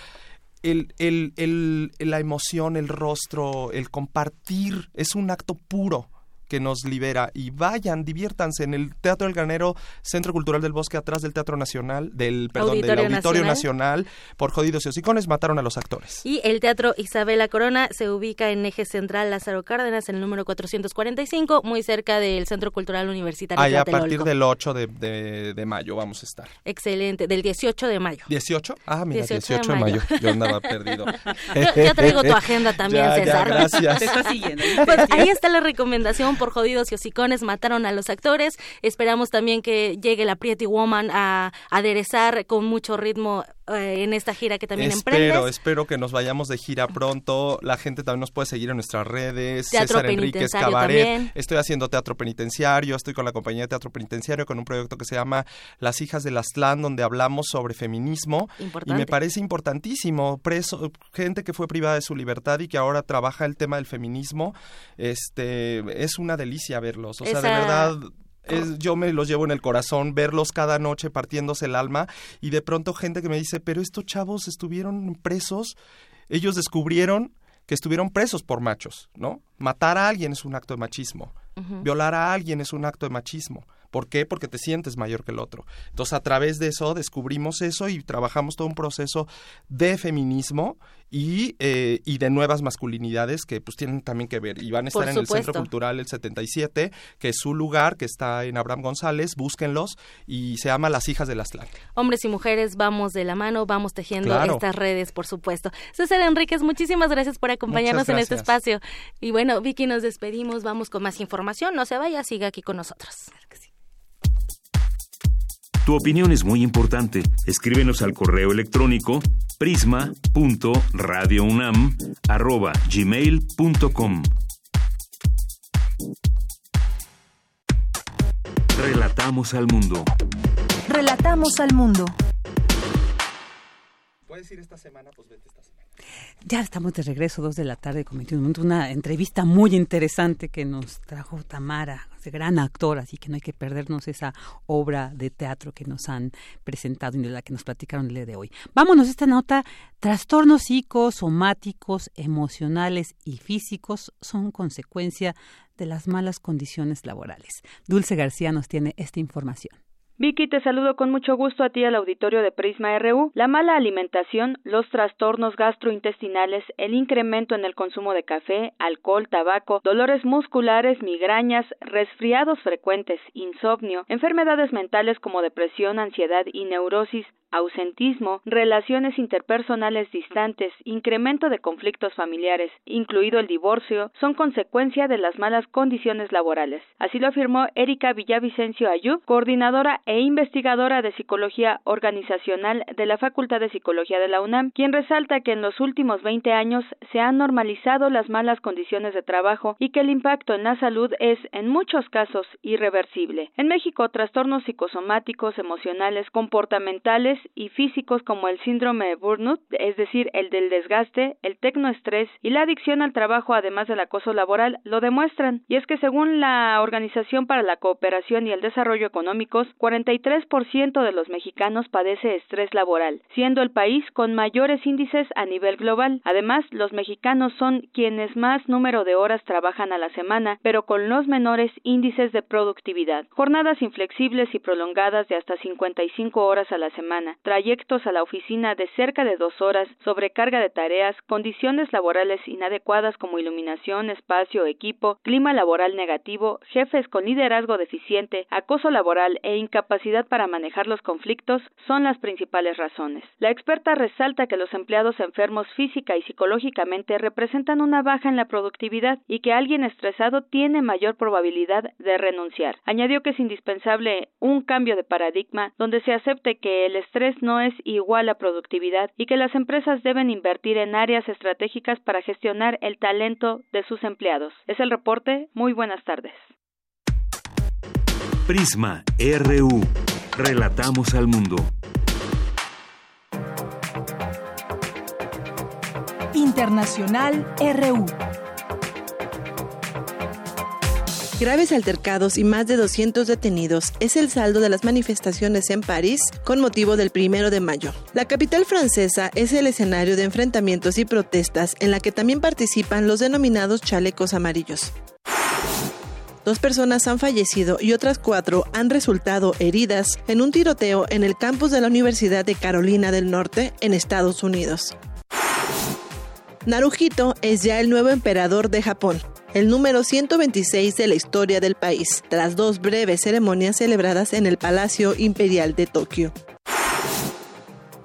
el, el, el, la emoción, el rostro, el compartir, es un acto puro que nos libera y vayan, diviértanse en el Teatro del Granero, Centro Cultural del Bosque, atrás del Teatro Nacional, del, perdón, del Auditorio Auditorio Nacional. Nacional. por jodidos y hocicones, mataron a los actores. Y el Teatro Isabela Corona se ubica en Eje Central Lázaro Cárdenas, en el número 445, muy cerca del Centro Cultural Universitario Ahí a partir del 8 de, de, de mayo vamos a estar. Excelente, del 18 de mayo. ¿18? Ah, mira, 18 18, de de mayo. Yo andaba perdido. Yo- yo traigo tu agenda también, Ya, ya, César. gracias. Te está siguiendo. Pues ahí está la recomendación por jodidos y hocicones mataron a los actores. Esperamos también que llegue la Pretty Woman a aderezar con mucho ritmo eh, en esta gira que también espero, emprendes. espero que nos vayamos de gira pronto. La gente también nos puede seguir en nuestras redes. Teatro César Enríquez Cabaret. también. Estoy haciendo teatro penitenciario. Estoy con la compañía de teatro penitenciario con un proyecto que se llama Las hijas del Aztlán, donde hablamos sobre feminismo. Y Importante. me parece importantísimo. Preso, gente que fue privada de su libertad y que ahora trabaja el tema del feminismo. Este es una delicia verlos. O sea, de verdad. Es, yo me los llevo en el corazón, verlos cada noche partiéndose el alma y de pronto gente que me dice, pero estos chavos estuvieron presos, ellos descubrieron que estuvieron presos por machos, ¿no? Matar a alguien es un acto de machismo, violar a alguien es un acto de machismo, ¿Por qué? Porque te sientes mayor que el otro. Entonces, a través de eso descubrimos eso y trabajamos todo un proceso de feminismo y, eh, y de nuevas masculinidades que pues tienen también que ver y van a estar en el Centro Cultural el 77 que es su lugar que está en Abraham González. Búsquenlos y se llama Las Hijas de las Tlan. Hombres y mujeres vamos de la mano vamos tejiendo estas redes por supuesto. César Enríquez muchísimas gracias por acompañarnos en este espacio. Y bueno Vicky nos despedimos. Vamos con más información. No se vaya siga aquí con nosotros tu opinión es muy importante. Escríbenos al correo electrónico prisma.radiounam@gmail.com. Relatamos al mundo. Relatamos al mundo. Puedes ir esta semana, pues vete esta semana. Ya estamos de regreso, dos de la tarde, con una entrevista muy interesante que nos trajo Tamara, gran actor, así que no hay que perdernos esa obra de teatro que nos han presentado y de la que nos platicaron el día de hoy. Vámonos a esta nota, trastornos psicosomáticos, emocionales y físicos son consecuencia de las malas condiciones laborales. Dulce García nos tiene esta información. Vicky, te saludo con mucho gusto a ti al auditorio de Prisma RU. La mala alimentación, los trastornos gastrointestinales, el incremento en el consumo de café, alcohol, tabaco, dolores musculares, migrañas, resfriados frecuentes, insomnio, enfermedades mentales como depresión, ansiedad y neurosis, ausentismo, relaciones interpersonales distantes, incremento de conflictos familiares, incluido el divorcio, son consecuencia de las malas condiciones laborales. Así lo afirmó Erika Villavicencio Ayub, coordinadora e investigadora de psicología organizacional de la Facultad de Psicología de la UNAM, quien resalta que en los últimos 20 años se han normalizado las malas condiciones de trabajo y que el impacto en la salud es, en muchos casos, irreversible. En México, trastornos psicosomáticos, emocionales, comportamentales y físicos como el síndrome de burnout, es decir, el del desgaste, el tecnoestrés y la adicción al trabajo, además del acoso laboral, lo demuestran. Y es que según la Organización para la Cooperación y el Desarrollo Económicos, 43% de los mexicanos padece estrés laboral, siendo el país con mayores índices a nivel global. Además, los mexicanos son quienes más número de horas trabajan a la semana, pero con los menores índices de productividad. Jornadas inflexibles y prolongadas de hasta 55 horas a la semana, trayectos a la oficina de cerca de dos horas, sobrecarga de tareas, condiciones laborales inadecuadas como iluminación, espacio, equipo, clima laboral negativo, jefes con liderazgo deficiente, acoso laboral e incapacidad para manejar los conflictos son las principales razones. La experta resalta que los empleados enfermos física y psicológicamente representan una baja en la productividad y que alguien estresado tiene mayor probabilidad de renunciar. Añadió que es indispensable un cambio de paradigma donde se acepte que el estrés no es igual a productividad y que las empresas deben invertir en áreas estratégicas para gestionar el talento de sus empleados. Es el reporte. Muy buenas tardes. Prisma RU. Relatamos al mundo. Internacional RU. Graves altercados y más de 200 detenidos es el saldo de las manifestaciones en París con motivo del primero de mayo. La capital francesa es el escenario de enfrentamientos y protestas en la que también participan los denominados chalecos amarillos. Dos personas han fallecido y otras cuatro han resultado heridas en un tiroteo en el campus de la Universidad de Carolina del Norte en Estados Unidos. Naruhito es ya el nuevo emperador de Japón el número 126 de la historia del país, tras dos breves ceremonias celebradas en el Palacio Imperial de Tokio.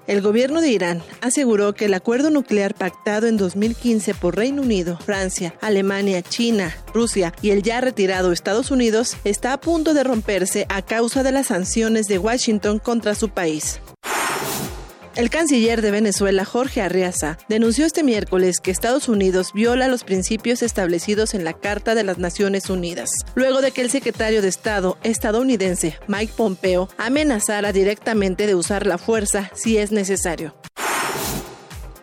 El gobierno de Irán aseguró que el acuerdo nuclear pactado en 2015 por Reino Unido, Francia, Alemania, China, Rusia y el ya retirado Estados Unidos está a punto de romperse a causa de las sanciones de Washington contra su país. El canciller de Venezuela, Jorge Arriaza, denunció este miércoles que Estados Unidos viola los principios establecidos en la Carta de las Naciones Unidas, luego de que el secretario de Estado estadounidense, Mike Pompeo, amenazara directamente de usar la fuerza si es necesario.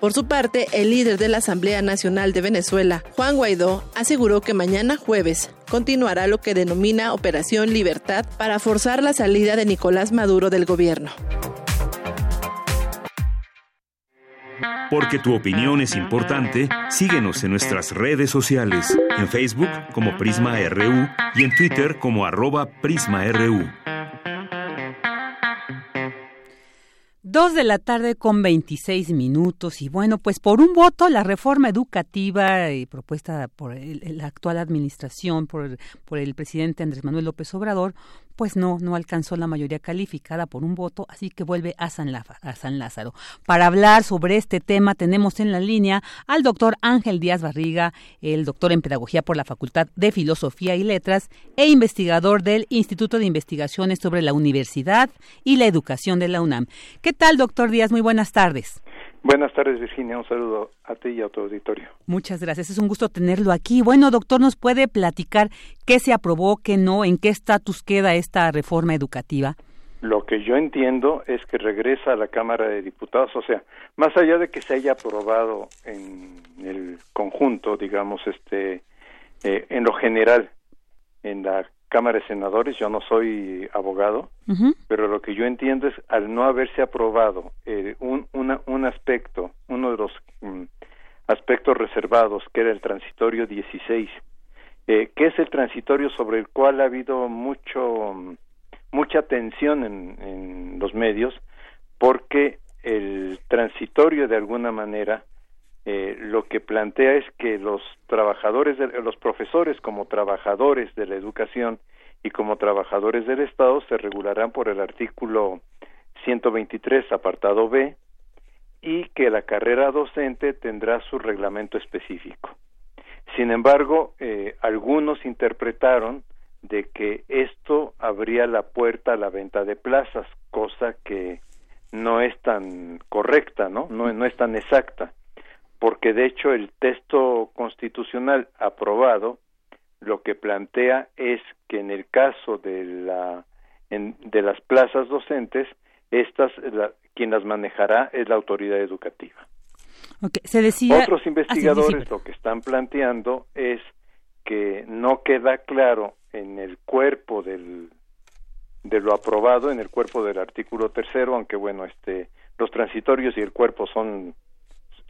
Por su parte, el líder de la Asamblea Nacional de Venezuela, Juan Guaidó, aseguró que mañana jueves continuará lo que denomina Operación Libertad para forzar la salida de Nicolás Maduro del gobierno. Porque tu opinión es importante, síguenos en nuestras redes sociales, en Facebook como Prisma RU y en Twitter como arroba PrismaRU. Dos de la tarde con 26 minutos y bueno, pues por un voto la reforma educativa propuesta por la actual administración, por, por el presidente Andrés Manuel López Obrador, pues no, no alcanzó la mayoría calificada por un voto, así que vuelve a San, a San Lázaro. Para hablar sobre este tema tenemos en la línea al doctor Ángel Díaz Barriga, el doctor en Pedagogía por la Facultad de Filosofía y Letras e investigador del Instituto de Investigaciones sobre la Universidad y la Educación de la UNAM. ¿Qué tal, doctor Díaz? Muy buenas tardes. Buenas tardes, Virginia. Un saludo a ti y a tu auditorio. Muchas gracias. Es un gusto tenerlo aquí. Bueno, doctor, ¿nos puede platicar qué se aprobó, qué no, en qué estatus queda esta reforma educativa? Lo que yo entiendo es que regresa a la Cámara de Diputados, o sea, más allá de que se haya aprobado en el conjunto, digamos, este, eh, en lo general, en la Cámara de Senadores, yo no soy abogado, pero lo que yo entiendo es al no haberse aprobado eh, un, un aspecto, uno de los mm, aspectos reservados, que era el transitorio 16, eh, que es el transitorio sobre el cual ha habido mucho mm, mucha tensión en, en los medios, porque el transitorio de alguna manera eh, lo que plantea es que los trabajadores, de, los profesores como trabajadores de la educación y como trabajadores del Estado se regularán por el artículo 123, apartado B, y que la carrera docente tendrá su reglamento específico. Sin embargo, eh, algunos interpretaron de que esto abría la puerta a la venta de plazas, cosa que no es tan correcta, ¿no? No, no es tan exacta porque de hecho el texto constitucional aprobado lo que plantea es que en el caso de la de las plazas docentes estas quien las manejará es la autoridad educativa. Se decía... Otros ah, investigadores lo que están planteando es que no queda claro en el cuerpo del de lo aprobado en el cuerpo del artículo tercero, aunque bueno, este los transitorios y el cuerpo son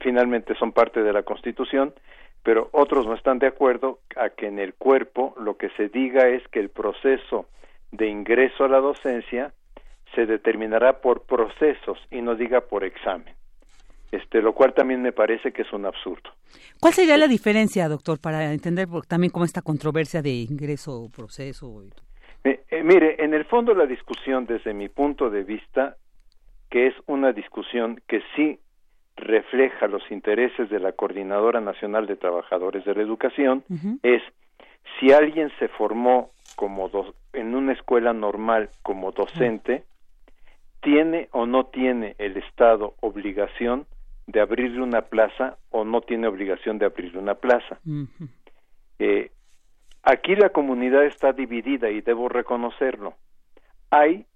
finalmente son parte de la Constitución, pero otros no están de acuerdo a que en el cuerpo lo que se diga es que el proceso de ingreso a la docencia se determinará por procesos y no diga por examen. Este, lo cual también me parece que es un absurdo. ¿Cuál sería la diferencia, doctor, para entender también cómo esta controversia de ingreso o proceso? Eh, eh, mire, en el fondo la discusión, desde mi punto de vista, que es una discusión que sí refleja los intereses de la Coordinadora Nacional de Trabajadores de la Educación es si alguien se formó como en una escuela normal como docente, tiene o no tiene el Estado obligación de abrirle una plaza o no tiene obligación de abrirle una plaza. eh, aquí la comunidad está dividida y debo reconocerlo. Hay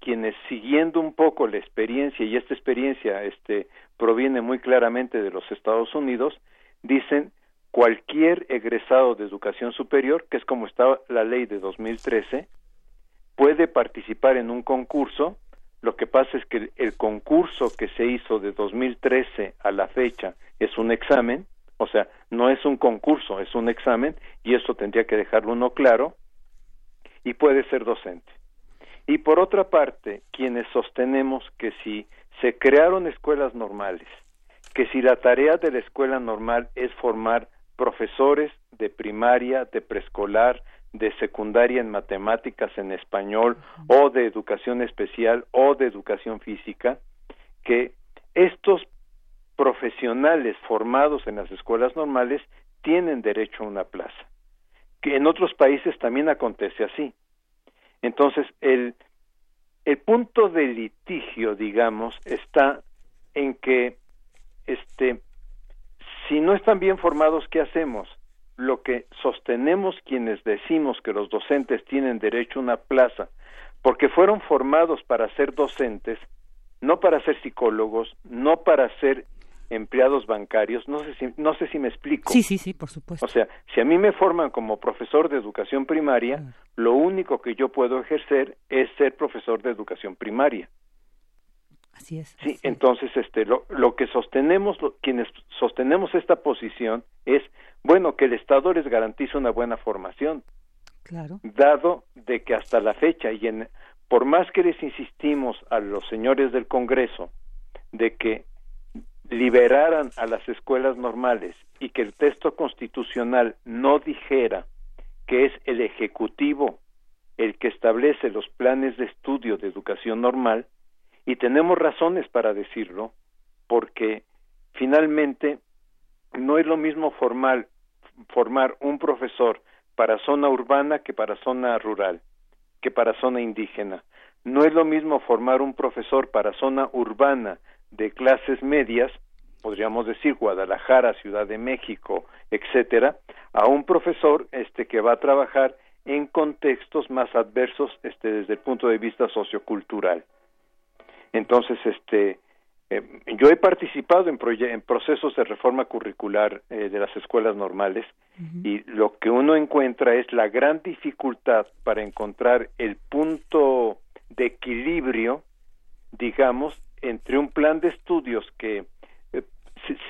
quienes siguiendo un poco la experiencia y esta experiencia este proviene muy claramente de los Estados Unidos dicen cualquier egresado de educación superior que es como está la ley de 2013 puede participar en un concurso. Lo que pasa es que el concurso que se hizo de 2013 a la fecha es un examen o sea no es un concurso es un examen y eso tendría que dejarlo uno claro y puede ser docente y por otra parte, quienes sostenemos que si se crearon escuelas normales, que si la tarea de la escuela normal es formar profesores de primaria, de preescolar, de secundaria en matemáticas, en español, o de educación especial, o de educación física, que estos profesionales formados en las escuelas normales tienen derecho a una plaza. Que en otros países también acontece así. Entonces, el, el punto de litigio, digamos, está en que este si no están bien formados, ¿qué hacemos? Lo que sostenemos quienes decimos que los docentes tienen derecho a una plaza, porque fueron formados para ser docentes, no para ser psicólogos, no para ser empleados bancarios, no sé si, no sé si me explico. Sí, sí, sí, por supuesto. O sea, si a mí me forman como profesor de educación primaria, lo único que yo puedo ejercer es ser profesor de educación primaria. Así es. Sí, entonces este lo, lo que sostenemos quienes sostenemos esta posición es bueno que el Estado les garantice una buena formación. Claro. Dado de que hasta la fecha y en por más que les insistimos a los señores del Congreso de que liberaran a las escuelas normales y que el texto constitucional no dijera que es el Ejecutivo el que establece los planes de estudio de educación normal, y tenemos razones para decirlo, porque finalmente no es lo mismo formar, formar un profesor para zona urbana que para zona rural que para zona indígena. No es lo mismo formar un profesor para zona urbana de clases medias, podríamos decir Guadalajara, Ciudad de México, etcétera, a un profesor este que va a trabajar en contextos más adversos este desde el punto de vista sociocultural. Entonces, este eh, yo he participado en, en, procesos de reforma curricular eh, de las escuelas normales y lo que uno encuentra es la gran dificultad para encontrar el punto de equilibrio, digamos, entre un plan de estudios que eh,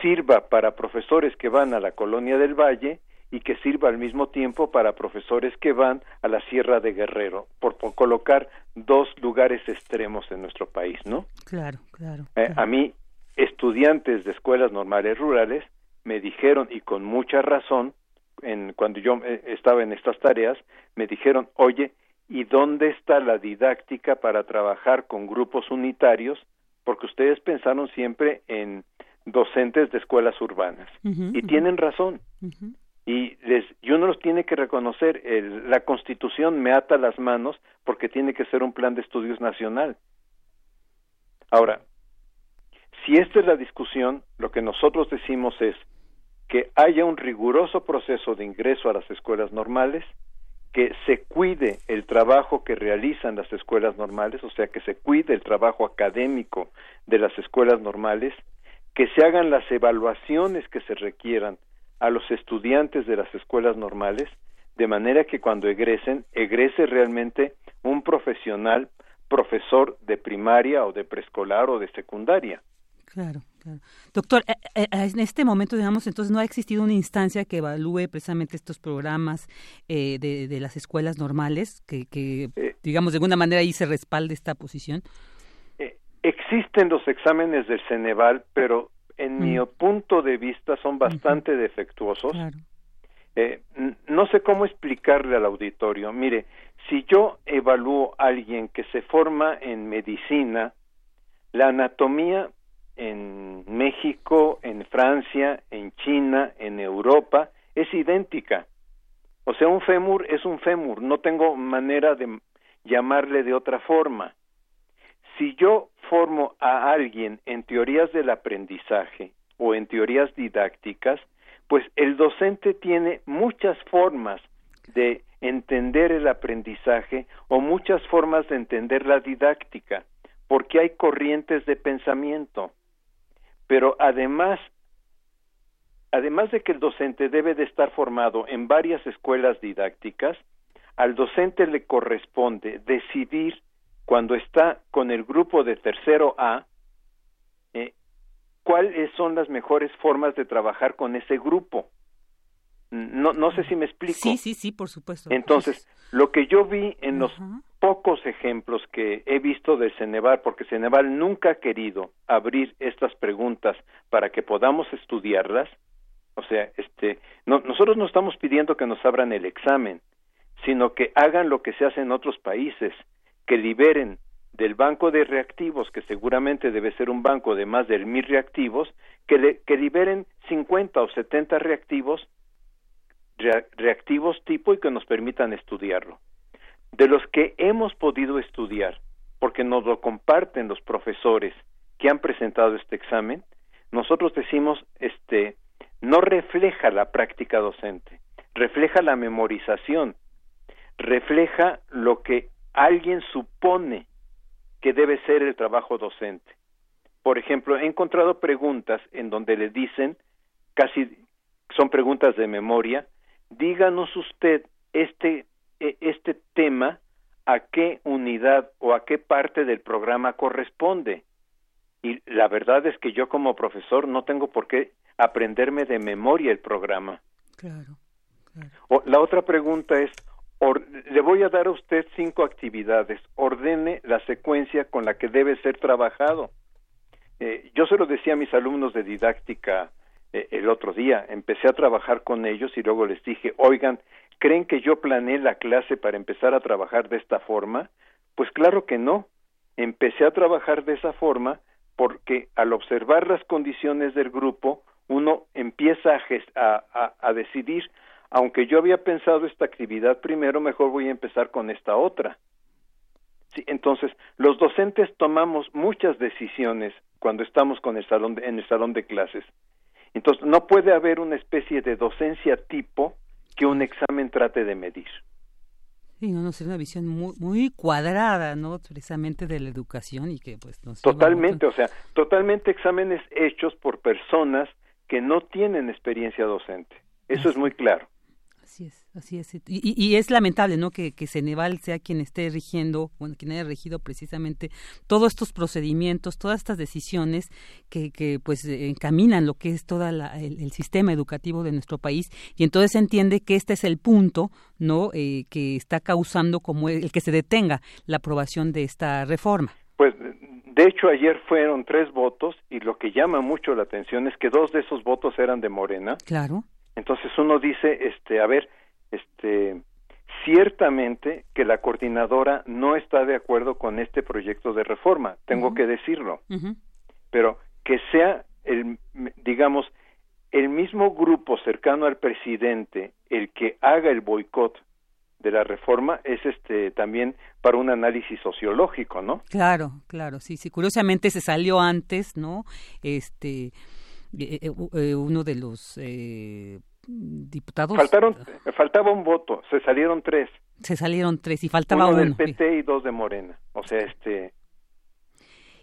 sirva para profesores que van a la colonia del Valle y que sirva al mismo tiempo para profesores que van a la Sierra de Guerrero, por, colocar dos lugares extremos en nuestro país, ¿no? Claro, claro. a mí, estudiantes de escuelas normales rurales me dijeron, y con mucha razón, en, cuando yo eh, estaba en estas tareas, me dijeron, oye, ¿y dónde está la didáctica para trabajar con grupos unitarios? Porque ustedes pensaron siempre en docentes de escuelas urbanas. y tienen razón. Y, les, y uno los tiene que reconocer. la Constitución me ata las manos porque tiene que ser un plan de estudios nacional. Ahora, si esta es la discusión, lo que nosotros decimos es, que haya un riguroso proceso de ingreso a las escuelas normales, que se cuide el trabajo que realizan las escuelas normales, o sea, que se cuide el trabajo académico de las escuelas normales, que se hagan las evaluaciones que se requieran a los estudiantes de las escuelas normales, de manera que cuando egresen, egrese realmente un profesional, profesor de primaria o de preescolar o de secundaria. Claro, claro. Doctor, eh, eh, en este momento, digamos, entonces no ha existido una instancia que evalúe precisamente estos programas eh, de, las escuelas normales, que, digamos, de alguna manera ahí se respalde esta posición. existen los exámenes del Ceneval, pero en mi mm. punto de vista son bastante defectuosos. no sé cómo explicarle al auditorio. Mire, si yo evalúo a alguien que se forma en medicina, la anatomía en México, en Francia, en China, en Europa, es idéntica. O sea, un fémur es un fémur, no tengo manera de llamarle de otra forma. Si yo formo a alguien en teorías del aprendizaje o en teorías didácticas, pues el docente tiene muchas formas de entender el aprendizaje o muchas formas de entender la didáctica, porque hay corrientes de pensamiento pero además además de que el docente debe de estar formado en varias escuelas didácticas, al docente le corresponde decidir cuando está con el grupo de tercero A eh, cuáles son las mejores formas de trabajar con ese grupo. No, no sé si me explico. Sí, sí, sí, por supuesto. Entonces, lo que yo vi en los pocos ejemplos que he visto de Ceneval, porque Ceneval nunca ha querido abrir estas preguntas para que podamos estudiarlas, o sea, este, nosotros no estamos pidiendo que nos abran el examen, sino que hagan lo que se hace en otros países, que liberen del banco de reactivos, que seguramente debe ser un banco de más de mil reactivos, que, que liberen 50 o 70 reactivos, reactivos tipo y que nos permitan estudiarlo de los que hemos podido estudiar, porque nos lo comparten los profesores que han presentado este examen, nosotros decimos, este, no refleja la práctica docente, refleja la memorización, refleja lo que alguien supone que debe ser el trabajo docente. Por ejemplo, he encontrado preguntas en donde le dicen, casi son preguntas de memoria, díganos usted este este tema a qué unidad o a qué parte del programa corresponde. Y la verdad es que yo como profesor no tengo por qué aprenderme de memoria el programa. Claro. la otra pregunta es, le voy a dar a usted cinco actividades. Ordene la secuencia con la que debe ser trabajado. Eh, yo se lo decía a mis alumnos de didáctica eh, el otro día. Empecé a trabajar con ellos y luego les dije, oigan, ¿creen que yo planeé la clase para empezar a trabajar de esta forma? Pues claro que no. Empecé a trabajar de esa forma porque al observar las condiciones del grupo, uno empieza a, decidir, aunque yo había pensado esta actividad primero, mejor voy a empezar con esta otra. Sí, entonces, los docentes tomamos muchas decisiones cuando estamos con el salón en el salón de clases. Entonces, no puede haber una especie de docencia tipo que un examen trate de medir. Sí, no, no, es una visión muy, muy cuadrada, ¿no? Precisamente de la educación y que pues nos Totalmente, o sea, totalmente exámenes hechos por personas que no tienen experiencia docente. Eso es muy claro. Así es, así es. Y, y, es lamentable, ¿no? Que, que, Ceneval sea quien esté rigiendo, bueno, quien haya regido precisamente todos estos procedimientos, todas estas decisiones que, que pues encaminan lo que es todo el, sistema educativo de nuestro país. Y entonces se entiende que este es el punto, ¿no? Eh, que está causando como el que se detenga la aprobación de esta reforma. Pues de hecho, ayer fueron tres votos y lo que llama mucho la atención es que dos de esos votos eran de Morena. Claro. Entonces uno dice, este, a ver, este, ciertamente que la coordinadora no está de acuerdo con este proyecto de reforma, tengo que decirlo, pero que sea el, digamos, el mismo grupo cercano al presidente el que haga el boicot de la reforma es este también para un análisis sociológico, ¿no? Claro, claro, sí, sí. Curiosamente se salió antes, ¿no? Este eh, eh, eh, uno de los diputados. Faltaron, faltaba un voto, se salieron tres. Se salieron tres y faltaba uno. uno del PT y dos de Morena. O sea, este.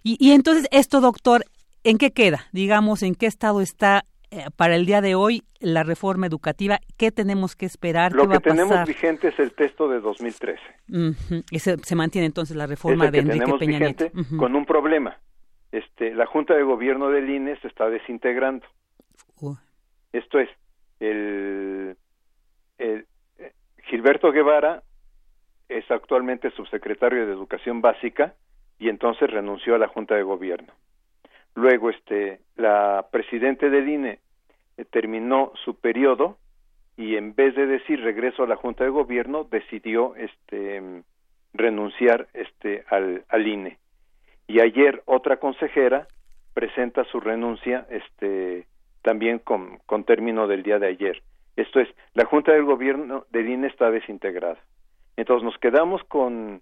Y, y entonces esto, doctor, ¿en qué queda? Digamos, ¿en qué estado está eh, para el día de hoy la reforma educativa? ¿Qué tenemos que esperar? Lo que tenemos vigente es el texto de 2013. se mantiene entonces la reforma de Enrique Peña Nieto. Con un problema. Este, la Junta de Gobierno del INE se está desintegrando. Esto es, el, Gilberto Guevara es actualmente subsecretario de Educación Básica y entonces renunció a la Junta de Gobierno. Luego, este, la presidente del INE terminó su periodo y en vez de decir regreso a la Junta de Gobierno decidió este renunciar este al, al INE. Y ayer otra consejera presenta su renuncia este también con, con término del día de ayer. Esto es, la Junta del Gobierno del INE está desintegrada. Entonces nos quedamos con,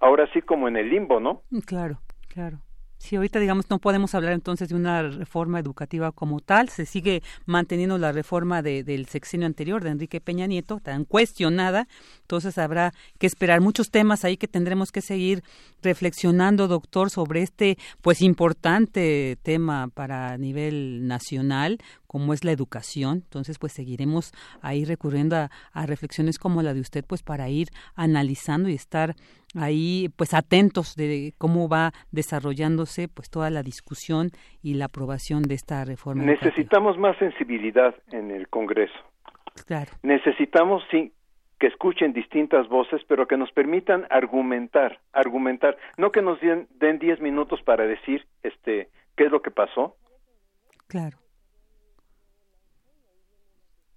ahora sí como en el limbo, ¿no? Claro, claro. Sí, ahorita digamos no podemos hablar entonces de una reforma educativa como tal, se sigue manteniendo la reforma del sexenio anterior de Enrique Peña Nieto, tan cuestionada, entonces habrá que esperar muchos temas ahí que tendremos que seguir reflexionando, doctor, sobre este pues importante tema para nivel nacional, como es la educación. Entonces, pues seguiremos ahí recurriendo a, a, reflexiones como la de usted, pues para ir analizando y estar ahí pues atentos de cómo va desarrollándose pues toda la discusión y la aprobación de esta reforma. Necesitamos más sensibilidad en el Congreso. Claro. Necesitamos sí que escuchen distintas voces, pero que nos permitan argumentar, argumentar, no que nos den 10 minutos para decir este qué es lo que pasó. Claro.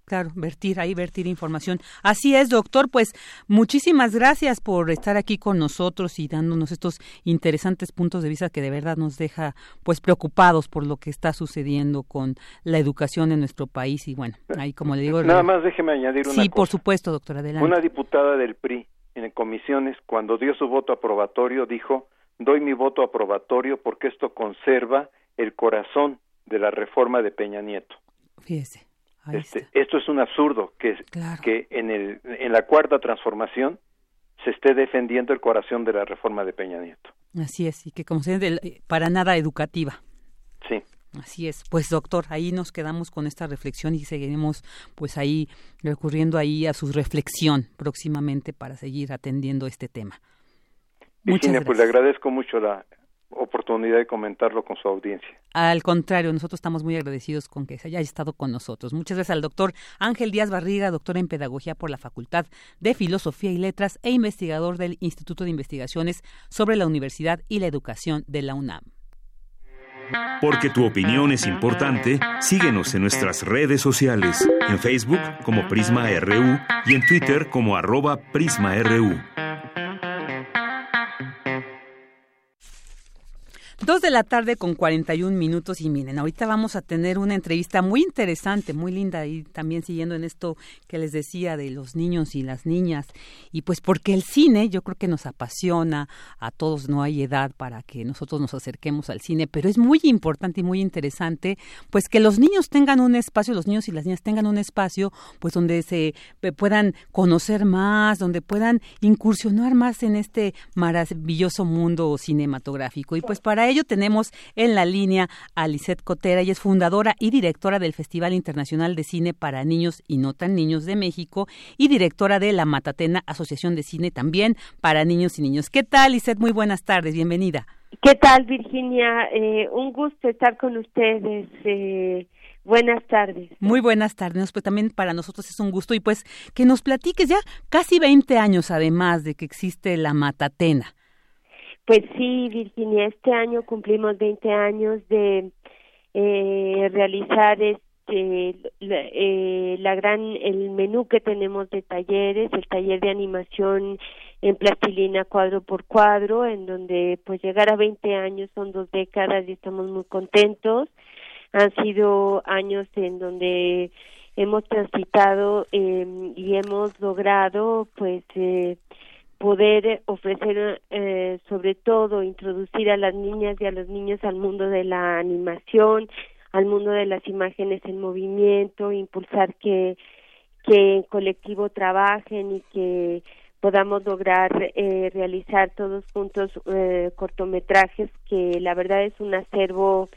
Claro, vertir ahí, vertir información. Así es, doctor. Pues muchísimas gracias por estar aquí con nosotros y dándonos estos interesantes puntos de vista que de verdad nos deja pues preocupados por lo que está sucediendo con la educación en nuestro país y bueno, ahí como le digo. Nada más déjeme añadir una Sí, por supuesto, doctora. Adelante. Una diputada del PRI en comisiones cuando dio su voto aprobatorio dijo, "Doy mi voto aprobatorio porque esto conserva el corazón de la reforma de Peña Nieto." Fíjese. Este, esto es un absurdo que, que en, el, en la cuarta transformación se esté defendiendo el corazón de la reforma de Peña Nieto. Así es, y que como se para nada educativa. Sí. Así es. Pues doctor, ahí nos quedamos con esta reflexión y seguiremos pues ahí recurriendo ahí a su reflexión próximamente para seguir atendiendo este tema. Muchas gracias. pues le agradezco mucho la, oportunidad de comentarlo con su audiencia. Al contrario, nosotros estamos muy agradecidos con que se haya estado con nosotros. Muchas gracias al doctor Ángel Díaz Barriga, doctor en Pedagogía por la Facultad de Filosofía y Letras e investigador del Instituto de Investigaciones sobre la Universidad y la Educación de la UNAM. Porque tu opinión es importante, síguenos en nuestras redes sociales, en Facebook como Prisma RU y en Twitter como arroba PrismaRU. Dos de la tarde con 41 minutos y miren, ahorita vamos a tener una entrevista muy interesante, muy linda y también siguiendo en esto que les decía de los niños y las niñas. Y pues porque el cine yo creo que nos apasiona a todos, no hay edad para que nosotros nos acerquemos al cine, pero es muy importante y muy interesante pues que los niños tengan un espacio, los niños y las niñas tengan un espacio pues donde se puedan conocer más, donde puedan incursionar más en este maravilloso mundo cinematográfico. Y pues para ello tenemos en la línea a Lisette Cotera, y es fundadora y directora del Festival Internacional de Cine para Niños y No Tan Niños de México y directora de la Matatena Asociación de Cine también para Niños y Niños. ¿Qué tal, Lisette? Muy buenas tardes, bienvenida. ¿Qué tal, Virginia? Eh, un gusto estar con ustedes. Eh, buenas tardes. Muy buenas tardes, pues también para nosotros es un gusto y pues que nos platiques ya casi 20 años además de que existe la Matatena. Pues sí, Virginia, este año cumplimos 20 años de eh, realizar este la, eh, la gran el menú que tenemos de talleres, el taller de animación en plastilina cuadro por cuadro, en donde pues llegar a 20 años son dos décadas y estamos muy contentos. Han sido años en donde hemos transitado eh, y hemos logrado pues eh, poder ofrecer eh, sobre todo introducir a las niñas y a los niños al mundo de la animación al mundo de las imágenes en movimiento impulsar que que en colectivo trabajen y que podamos lograr eh, realizar todos juntos eh, cortometrajes que la verdad es un acervo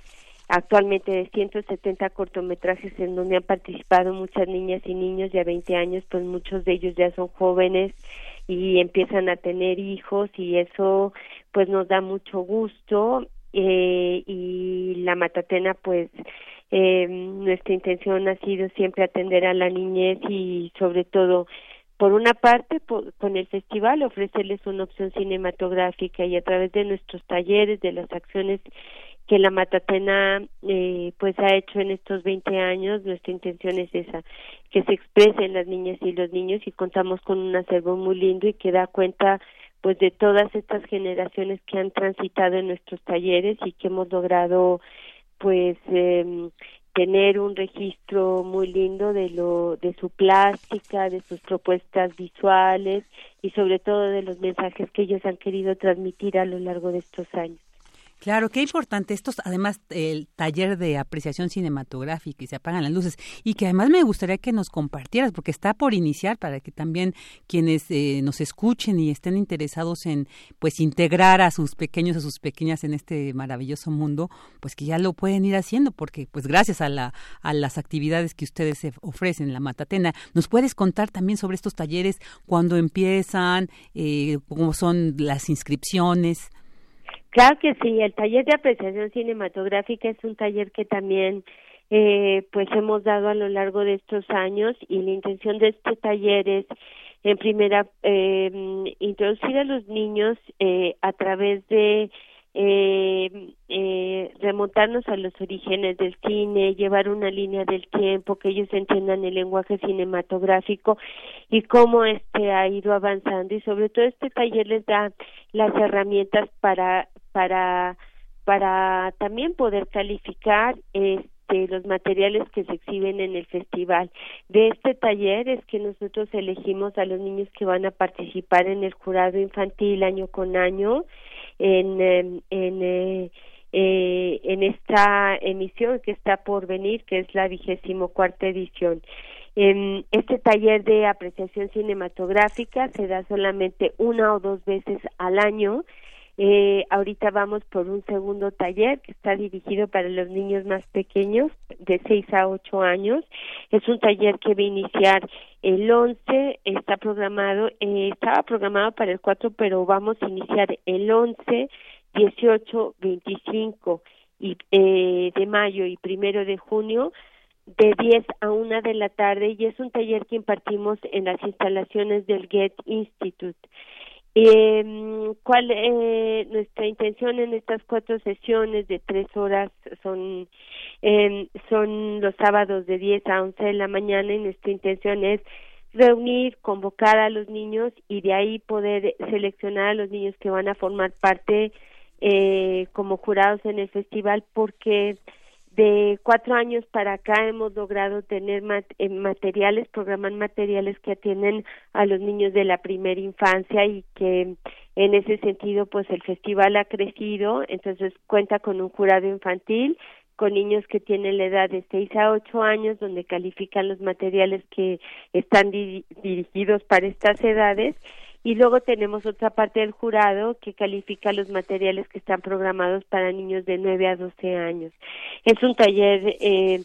actualmente de 170 cortometrajes en donde han participado muchas niñas y niños ya 20 años pues muchos de ellos ya son jóvenes y empiezan a tener hijos y eso pues nos da mucho gusto eh, y la matatena pues eh, nuestra intención ha sido siempre atender a la niñez y sobre todo por una parte con el festival ofrecerles una opción cinematográfica y a través de nuestros talleres de las acciones que la Matatena eh, pues ha hecho en estos 20 años. Nuestra intención es esa, que se expresen las niñas y los niños y contamos con un acervo muy lindo y que da cuenta pues de todas estas generaciones que han transitado en nuestros talleres y que hemos logrado pues eh, tener un registro muy lindo de lo de su plástica, de sus propuestas visuales y sobre todo de los mensajes que ellos han querido transmitir a lo largo de estos años. Claro, qué importante. Estos, además, el taller de apreciación cinematográfica y se apagan las luces. Y que además me gustaría que nos compartieras, porque está por iniciar para que también quienes eh, nos escuchen y estén interesados en, pues, integrar a sus pequeños, a sus pequeñas en este maravilloso mundo, pues que ya lo pueden ir haciendo, porque, pues, gracias a, la, a las actividades que ustedes ofrecen en la Matatena, ¿nos puedes contar también sobre estos talleres, cuándo empiezan, eh, cómo son las inscripciones? Claro que sí, el taller de apreciación cinematográfica es un taller que también eh, pues hemos dado a lo largo de estos años y la intención de este taller es en primera eh, introducir a los niños eh, a través de eh, eh, remontarnos a los orígenes del cine, llevar una línea del tiempo, que ellos entiendan el lenguaje cinematográfico y cómo este ha ido avanzando. Y sobre todo este taller les da las herramientas para para para también poder calificar este los materiales que se exhiben en el festival. De este taller es que nosotros elegimos a los niños que van a participar en el jurado infantil año con año en, em, en, eh, eh, en esta emisión que está por venir, que es la vigésimo cuarta edición. En este taller de apreciación cinematográfica se da solamente una o dos veces al año eh, ahorita vamos por un segundo taller que está dirigido para los niños más pequeños, de 6 a 8 años. Es un taller que va a iniciar el 11, está programado, eh, estaba programado para el 4, pero vamos a iniciar el 11 18, 25 y, eh, de mayo y primero de junio de 10 a 1 de la tarde y es un taller que impartimos en las instalaciones del Get Institute. Eh, ¿Cuál eh, nuestra intención en estas cuatro sesiones de tres horas son eh, son los sábados de 10 a 11 de la mañana y nuestra intención es reunir, convocar a los niños y de ahí poder seleccionar a los niños que van a formar parte eh, como jurados en el festival porque de cuatro años para acá hemos logrado tener eh, materiales, programar materiales que atienden a los niños de la primera infancia y que en ese sentido pues el festival ha crecido, entonces cuenta con un jurado infantil, con niños que tienen la edad de seis a ocho años, donde califican los materiales que están dirigidos para estas edades y luego tenemos otra parte del jurado que califica los materiales que están programados para niños de 9 a 12 años. Es un taller eh,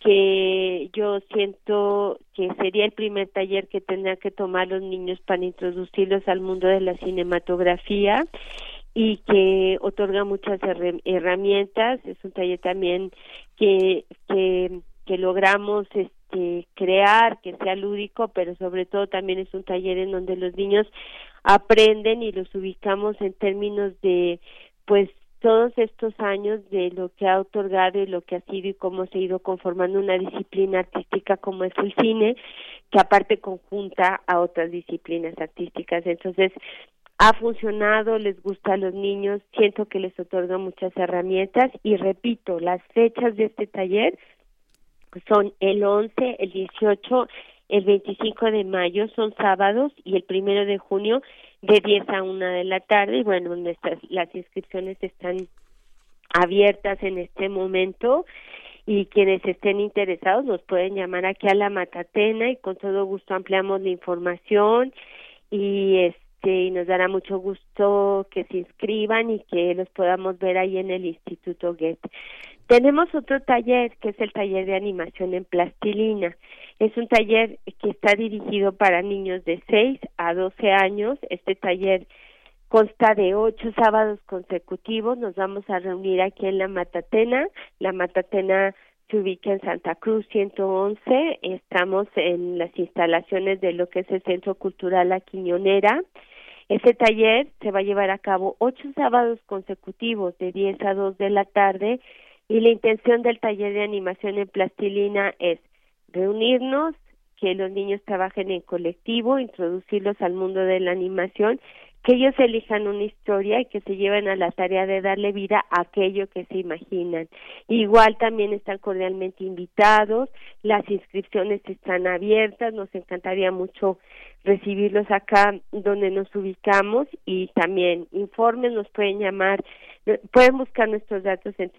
que yo siento que sería el primer taller que tendrían que tomar los niños para introducirlos al mundo de la cinematografía y que otorga muchas herramientas. Es un taller también que, que, que logramos este, crear, que sea lúdico, pero sobre todo también es un taller en donde los niños aprenden y los ubicamos en términos de, pues, todos estos años de lo que ha otorgado y lo que ha sido y cómo se ha ido conformando una disciplina artística como es el cine, que aparte conjunta a otras disciplinas artísticas. Entonces, ha funcionado, les gusta a los niños, siento que les otorga muchas herramientas y repito, las fechas de este taller son el 11, el 18, el 25 de mayo, son sábados, y el primero de junio de 10 a 1 de la tarde. Y bueno, nuestras, las inscripciones están abiertas en este momento y quienes estén interesados nos pueden llamar aquí a la Matatena y con todo gusto ampliamos la información y este y nos dará mucho gusto que se inscriban y que los podamos ver ahí en el Instituto Goethe. Tenemos otro taller que es el taller de animación en plastilina. Es un taller que está dirigido para niños de 6 a 12 años. Este taller consta de ocho sábados consecutivos. Nos vamos a reunir aquí en la Matatena. La Matatena se ubica en Santa Cruz 111. Estamos en las instalaciones de lo que es el Centro Cultural La Quiñonera. Ese taller se va a llevar a cabo ocho sábados consecutivos de 10 a 2 de la tarde y la intención del taller de animación en plastilina es reunirnos, que los niños trabajen en colectivo, introducirlos al mundo de la animación, que ellos elijan una historia y que se lleven a la tarea de darle vida a aquello que se imaginan. Igual también están cordialmente invitados, las inscripciones están abiertas, nos encantaría mucho recibirlos acá donde nos ubicamos y también informes, nos pueden llamar Pueden buscar nuestros datos en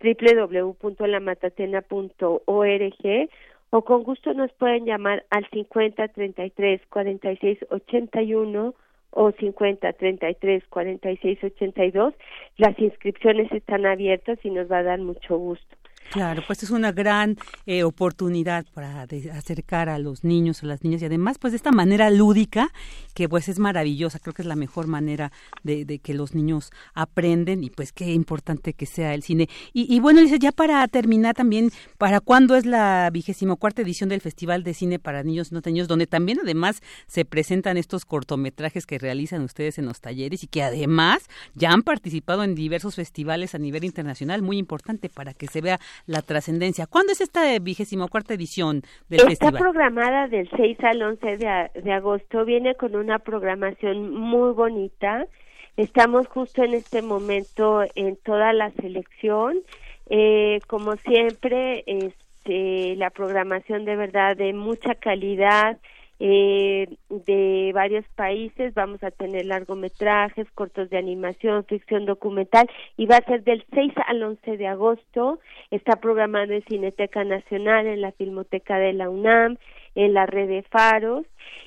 www.lamatatena.org o con gusto nos pueden llamar al 50 33 46 81 o 50 33 46 82. Las inscripciones están abiertas y nos va a dar mucho gusto. Claro, pues es una gran eh, oportunidad para acercar a los niños, a las niñas y además pues de esta manera lúdica que pues es maravillosa, creo que es la mejor manera de, que los niños aprenden y pues qué importante que sea el cine. Y, bueno, dice ya para terminar también, ¿para cuándo es la vigésimo cuarta edición del Festival de Cine para Niños y No Niños, donde también además se presentan estos cortometrajes que realizan ustedes en los talleres y que además ya han participado en diversos festivales a nivel internacional, muy importante para que se vea la trascendencia. ¿Cuándo es esta vigésimo cuarta edición del festival? Está programada del 6 al 11 de, agosto, viene con una programación muy bonita. Estamos justo en este momento en toda la selección. Eh, como siempre, este, la programación de verdad de mucha calidad, eh, de varios países. Vamos a tener largometrajes, cortos de animación, ficción documental y va a ser del 6 al 11 de agosto. Está programado en Cineteca Nacional, en la Filmoteca de la UNAM, en la red de faros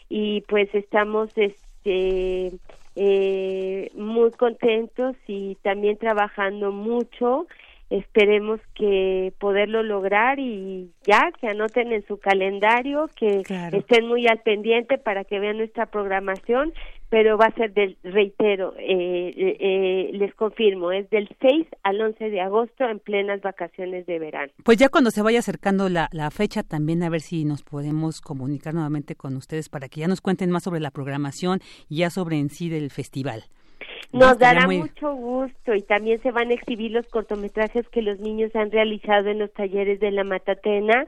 y pues estamos este eh, muy contentos y también trabajando mucho esperemos que poderlo lograr y ya que anoten en su calendario que estén muy al pendiente para que vean nuestra programación pero va a ser del reitero eh, eh, les confirmo es del 6 al 11 de agosto en plenas vacaciones de verano. Pues ya cuando se vaya acercando la, la fecha también a ver si nos podemos comunicar nuevamente con ustedes para que ya nos cuenten más sobre la programación y ya sobre en sí del festival nos dará mucho gusto y también se van a exhibir los cortometrajes que los niños han realizado en los talleres de la Matatena.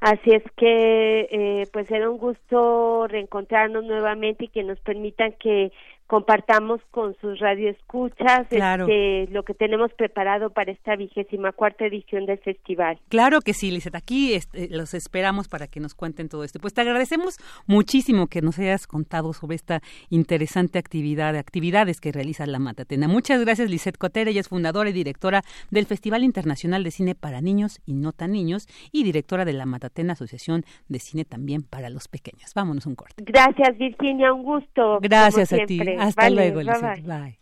Así es que, eh, pues será un gusto reencontrarnos nuevamente y que nos permitan que compartamos con sus radioescuchas este, lo que tenemos preparado para esta vigésima cuarta edición del festival. Claro que sí, Lizeth, aquí este, los esperamos para que nos cuenten todo esto. Pues te agradecemos muchísimo que nos hayas contado sobre esta interesante actividad, actividades que realiza la Matatena. Muchas gracias, Lizeth Cotera, ella es fundadora y directora del Festival Internacional de Cine para Niños y No Tan Niños y directora de la Matatena Asociación de Cine también para los pequeños. Vámonos un corte. Gracias, Virginia, un gusto. Gracias a ti. Hasta luego, Lizeth. Bye.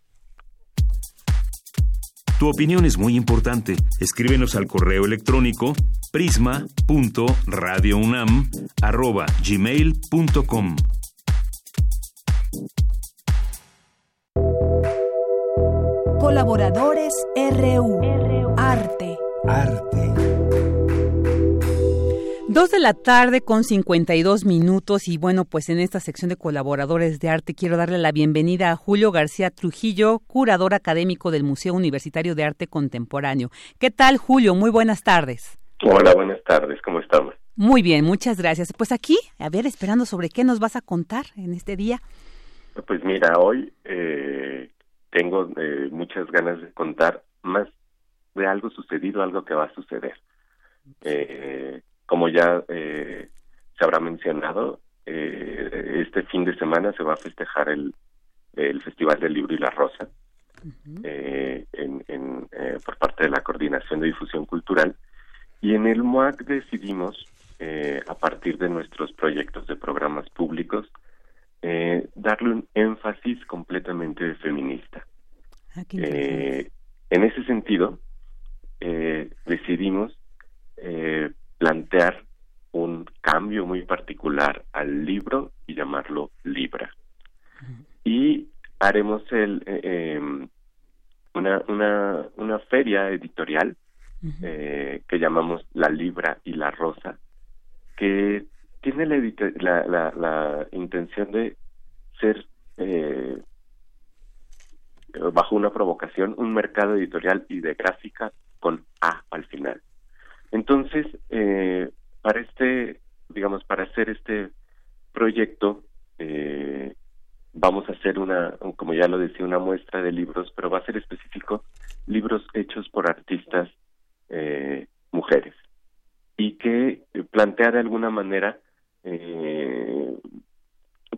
Tu opinión es muy importante. Escríbenos al correo electrónico prisma.radiounam@gmail.com. Colaboradores RU. Arte. Arte. Dos de la tarde con 52 minutos y bueno, pues en esta sección de colaboradores de arte quiero darle la bienvenida a Julio García Trujillo, curador académico del Museo Universitario de Arte Contemporáneo. ¿Qué tal, Julio? Muy buenas tardes. Hola, buenas tardes, ¿cómo estamos? Muy bien, muchas gracias. Pues aquí, a ver, esperando sobre qué nos vas a contar en este día. Pues mira, hoy eh, tengo eh, muchas ganas de contar más de algo sucedido, algo que va a suceder. Eh, como ya eh, se habrá mencionado, eh, este fin de semana se va a festejar el, el Festival del Libro y la Rosa eh, en, en, por parte de la Coordinación de Difusión Cultural. Y en el MOAC decidimos, a partir de nuestros proyectos de programas públicos, darle un énfasis completamente feminista. Ah, en ese sentido, decidimos plantear un cambio muy particular al libro y llamarlo Libra. Y haremos el, eh, em, una, una, una feria editorial eh, que llamamos La Libra y la Rosa, que tiene la, la, la, intención de ser, eh, bajo una provocación, un mercado editorial y de gráfica con A al final. Entonces, eh, para este, digamos, para hacer este proyecto, eh, vamos a hacer una, como ya lo decía, una muestra de libros, pero va a ser específico, libros hechos por artistas eh, mujeres. Y que plantea de alguna manera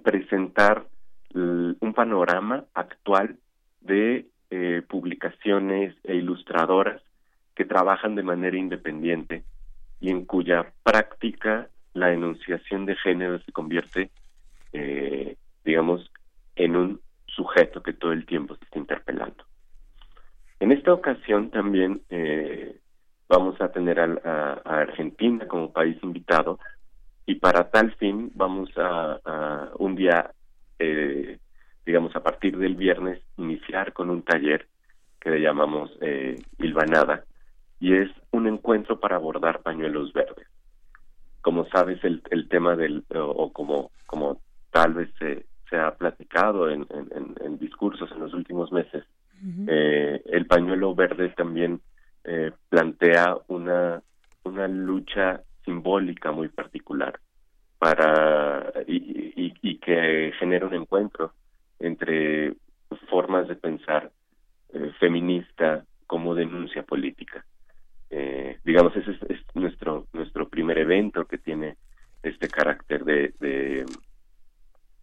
presentar un panorama actual de publicaciones e ilustradoras que trabajan de manera independiente y en cuya práctica la enunciación de género se convierte, eh, digamos, en un sujeto que todo el tiempo se está interpelando. En esta ocasión también eh, vamos a tener a, Argentina como país invitado y para tal fin vamos a, un día, eh, digamos, a partir del viernes, iniciar con un taller que le llamamos eh, y es un encuentro para abordar pañuelos verdes. Como sabes, el, el tema del, o, como, como tal vez se, se ha platicado en, en, discursos en los últimos meses, eh, el pañuelo verde también eh, plantea una, una lucha simbólica muy particular para y, y, que genera un encuentro entre formas de pensar eh, feminista como denuncia política. Eh, digamos, ese es, nuestro, nuestro primer evento que tiene este carácter de,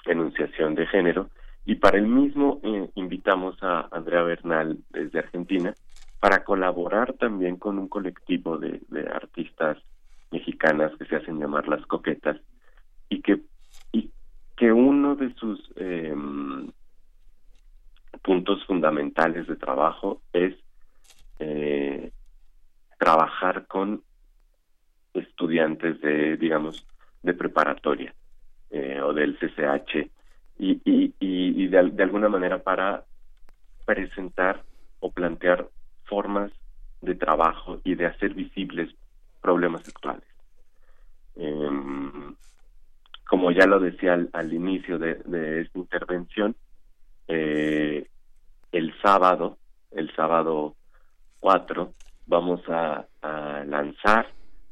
enunciación de género. Y para el mismo eh, invitamos a Andrea Bernal desde Argentina para colaborar también con un colectivo de, artistas mexicanas que se hacen llamar las coquetas y que y que uno de sus em, puntos fundamentales de trabajo es eh, trabajar con estudiantes de, digamos, de preparatoria eh, o del CCH y, y, y de, alguna manera para presentar o plantear formas de trabajo y de hacer visibles problemas actuales. Eh, como ya lo decía al, al inicio de, de, esta intervención, eh, el sábado, el sábado 4, vamos a, lanzar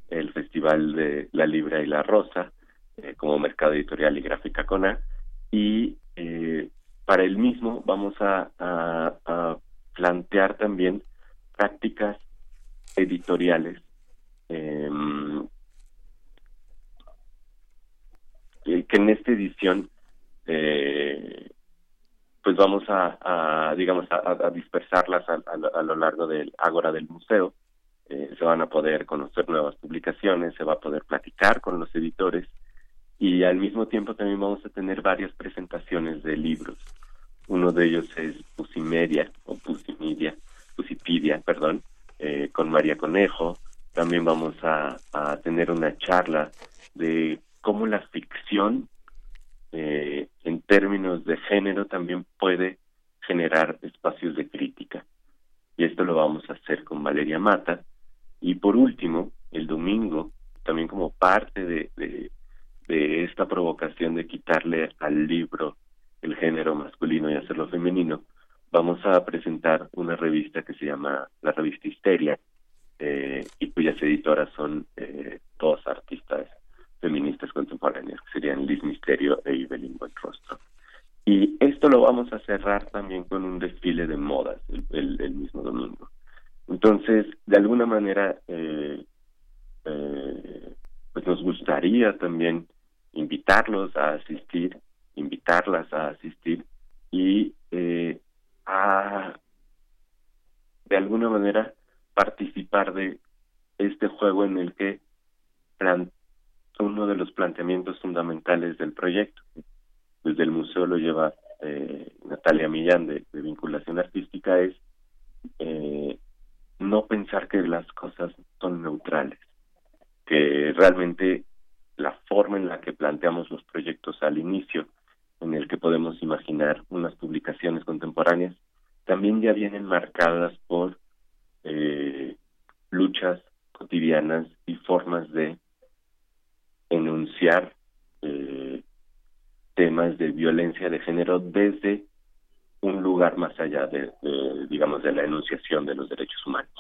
el Festival de la Libra y la Rosa eh, como mercado editorial y gráfica CONA y eh, para el mismo vamos a, plantear también prácticas editoriales eh, que en esta edición eh, pues vamos a, a digamos a, a dispersarlas a, a, lo largo del ágora del museo. Eh, se van a poder conocer nuevas publicaciones se va a poder platicar con los editores y al mismo tiempo también vamos a tener varias presentaciones de libros. Uno de ellos es Pusimedia o Pusimedia Pusipedia perdón eh, con María Conejo. También vamos a, a tener una charla de cómo la ficción eh, en términos de género también puede generar espacios de crítica. Y esto lo vamos a hacer con Valeria Mata. Y por último, el domingo, también como parte de, de, esta provocación de quitarle al libro el género masculino y hacerlo femenino, vamos a presentar una revista que se llama la revista Histeria, eh, y cuyas editoras son eh, dos artistas feministas contemporáneas, que serían Liz Misterio e Evelyn Buenrostro. Y esto lo vamos a cerrar también con un desfile de modas el, mismo domingo. Entonces, de alguna manera, eh, eh, pues nos gustaría también invitarlos a asistir, invitarlas a asistir y eh, a, de alguna manera, participar de este juego en el que uno de los planteamientos fundamentales del proyecto. Desde el museo lo lleva eh, Natalia Millán de, vinculación artística es eh, no pensar que las cosas son neutrales, que realmente la forma en la que planteamos los proyectos al inicio, en el que podemos imaginar unas publicaciones contemporáneas, también ya vienen marcadas por eh, luchas cotidianas y formas de enunciar eh, temas de violencia de género desde un lugar más allá de, de, digamos, de la enunciación de los derechos humanos.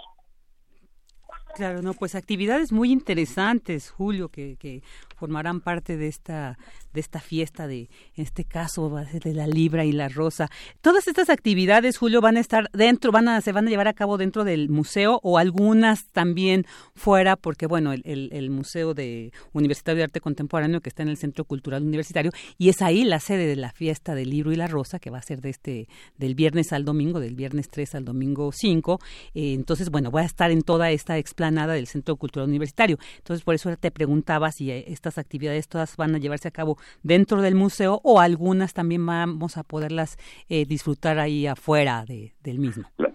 Claro, no, pues actividades muy interesantes, Julio, que, que formarán parte de esta de esta fiesta de en este caso de la libra y la rosa. Todas estas actividades, Julio, van a estar dentro, van a se van a llevar a cabo dentro del museo o algunas también fuera, porque bueno, el, el, el museo de Universitario de Arte Contemporáneo que está en el Centro Cultural Universitario y es ahí la sede de la fiesta del libro y la rosa que va a ser de este del viernes al domingo, del viernes 3 al domingo 5. Eh, entonces, bueno, voy a estar en toda esta explanada del Centro Cultural Universitario. Entonces, por eso te preguntaba si estas actividades todas van a llevarse a cabo dentro del museo o algunas también vamos a poderlas eh, disfrutar ahí afuera de, del mismo. La,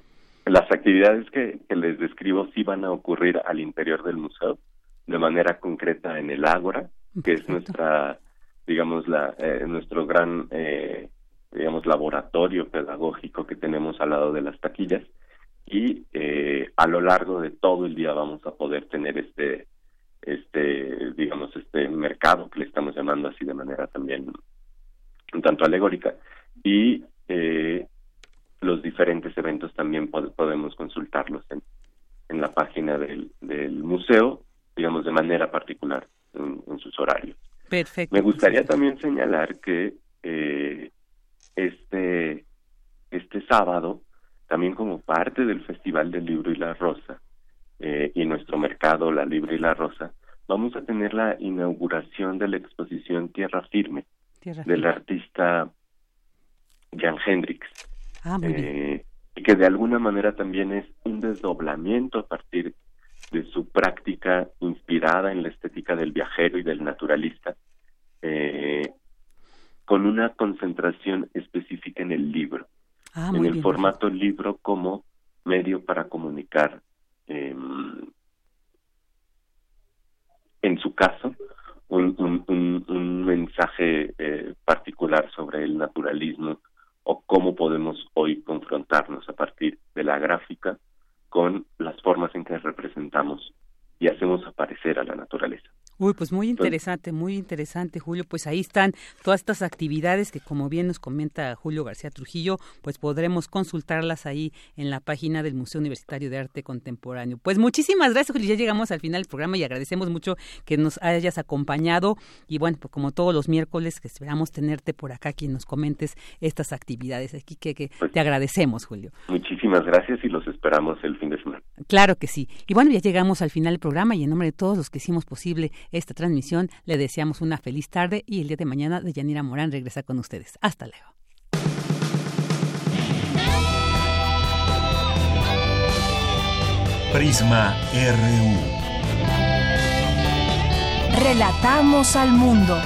las actividades que, que, les describo sí van a ocurrir al interior del museo, de manera concreta en el Ágora, que Perfecto. es nuestra, digamos, la, eh, nuestro gran, eh, digamos, laboratorio pedagógico que tenemos al lado de las taquillas y eh, a lo largo de todo el día vamos a poder tener este este digamos este mercado que le estamos llamando así de manera también un tanto alegórica. Y eh, los diferentes eventos también pod podemos consultarlos en, en la página del, del, museo digamos de manera particular en, en sus horarios. Perfecto me gustaría también señalar que eh, este este sábado también como parte del Festival del Libro y la Rosa eh, y nuestro mercado La Libra y la Rosa, vamos a tener la inauguración de la exposición Tierra Firme Tierra del artista Jan Hendrix. Ah, eh, que de alguna manera también es un desdoblamiento a partir de su práctica inspirada en la estética del viajero y del naturalista, eh, con una concentración específica en el libro ah, en el bien, formato libro como medio para comunicar Em, en su caso, un, un mensaje eh, particular sobre el naturalismo o cómo podemos hoy confrontarnos a partir de la gráfica con las formas en que representamos y hacemos aparecer a la naturaleza. Uy, pues muy interesante, muy interesante, Julio. Pues ahí están todas estas actividades que, como bien nos comenta Julio García Trujillo, pues podremos consultarlas ahí en la página del Museo Universitario de Arte Contemporáneo. Pues muchísimas gracias, Julio. Ya llegamos al final del programa y agradecemos mucho que nos hayas acompañado. Y bueno, pues como todos los miércoles, que esperamos tenerte por acá, quien nos comentes estas actividades. Aquí que, que pues te agradecemos, Julio. Muchísimas gracias y los esperamos el fin de semana. Claro que sí. Y bueno, ya llegamos al final del programa y en nombre de todos los que hicimos posible esta transmisión. Le deseamos una feliz tarde y el día de mañana de Yanira Morán regresa con ustedes. Hasta luego. Prisma RU. Relatamos al mundo.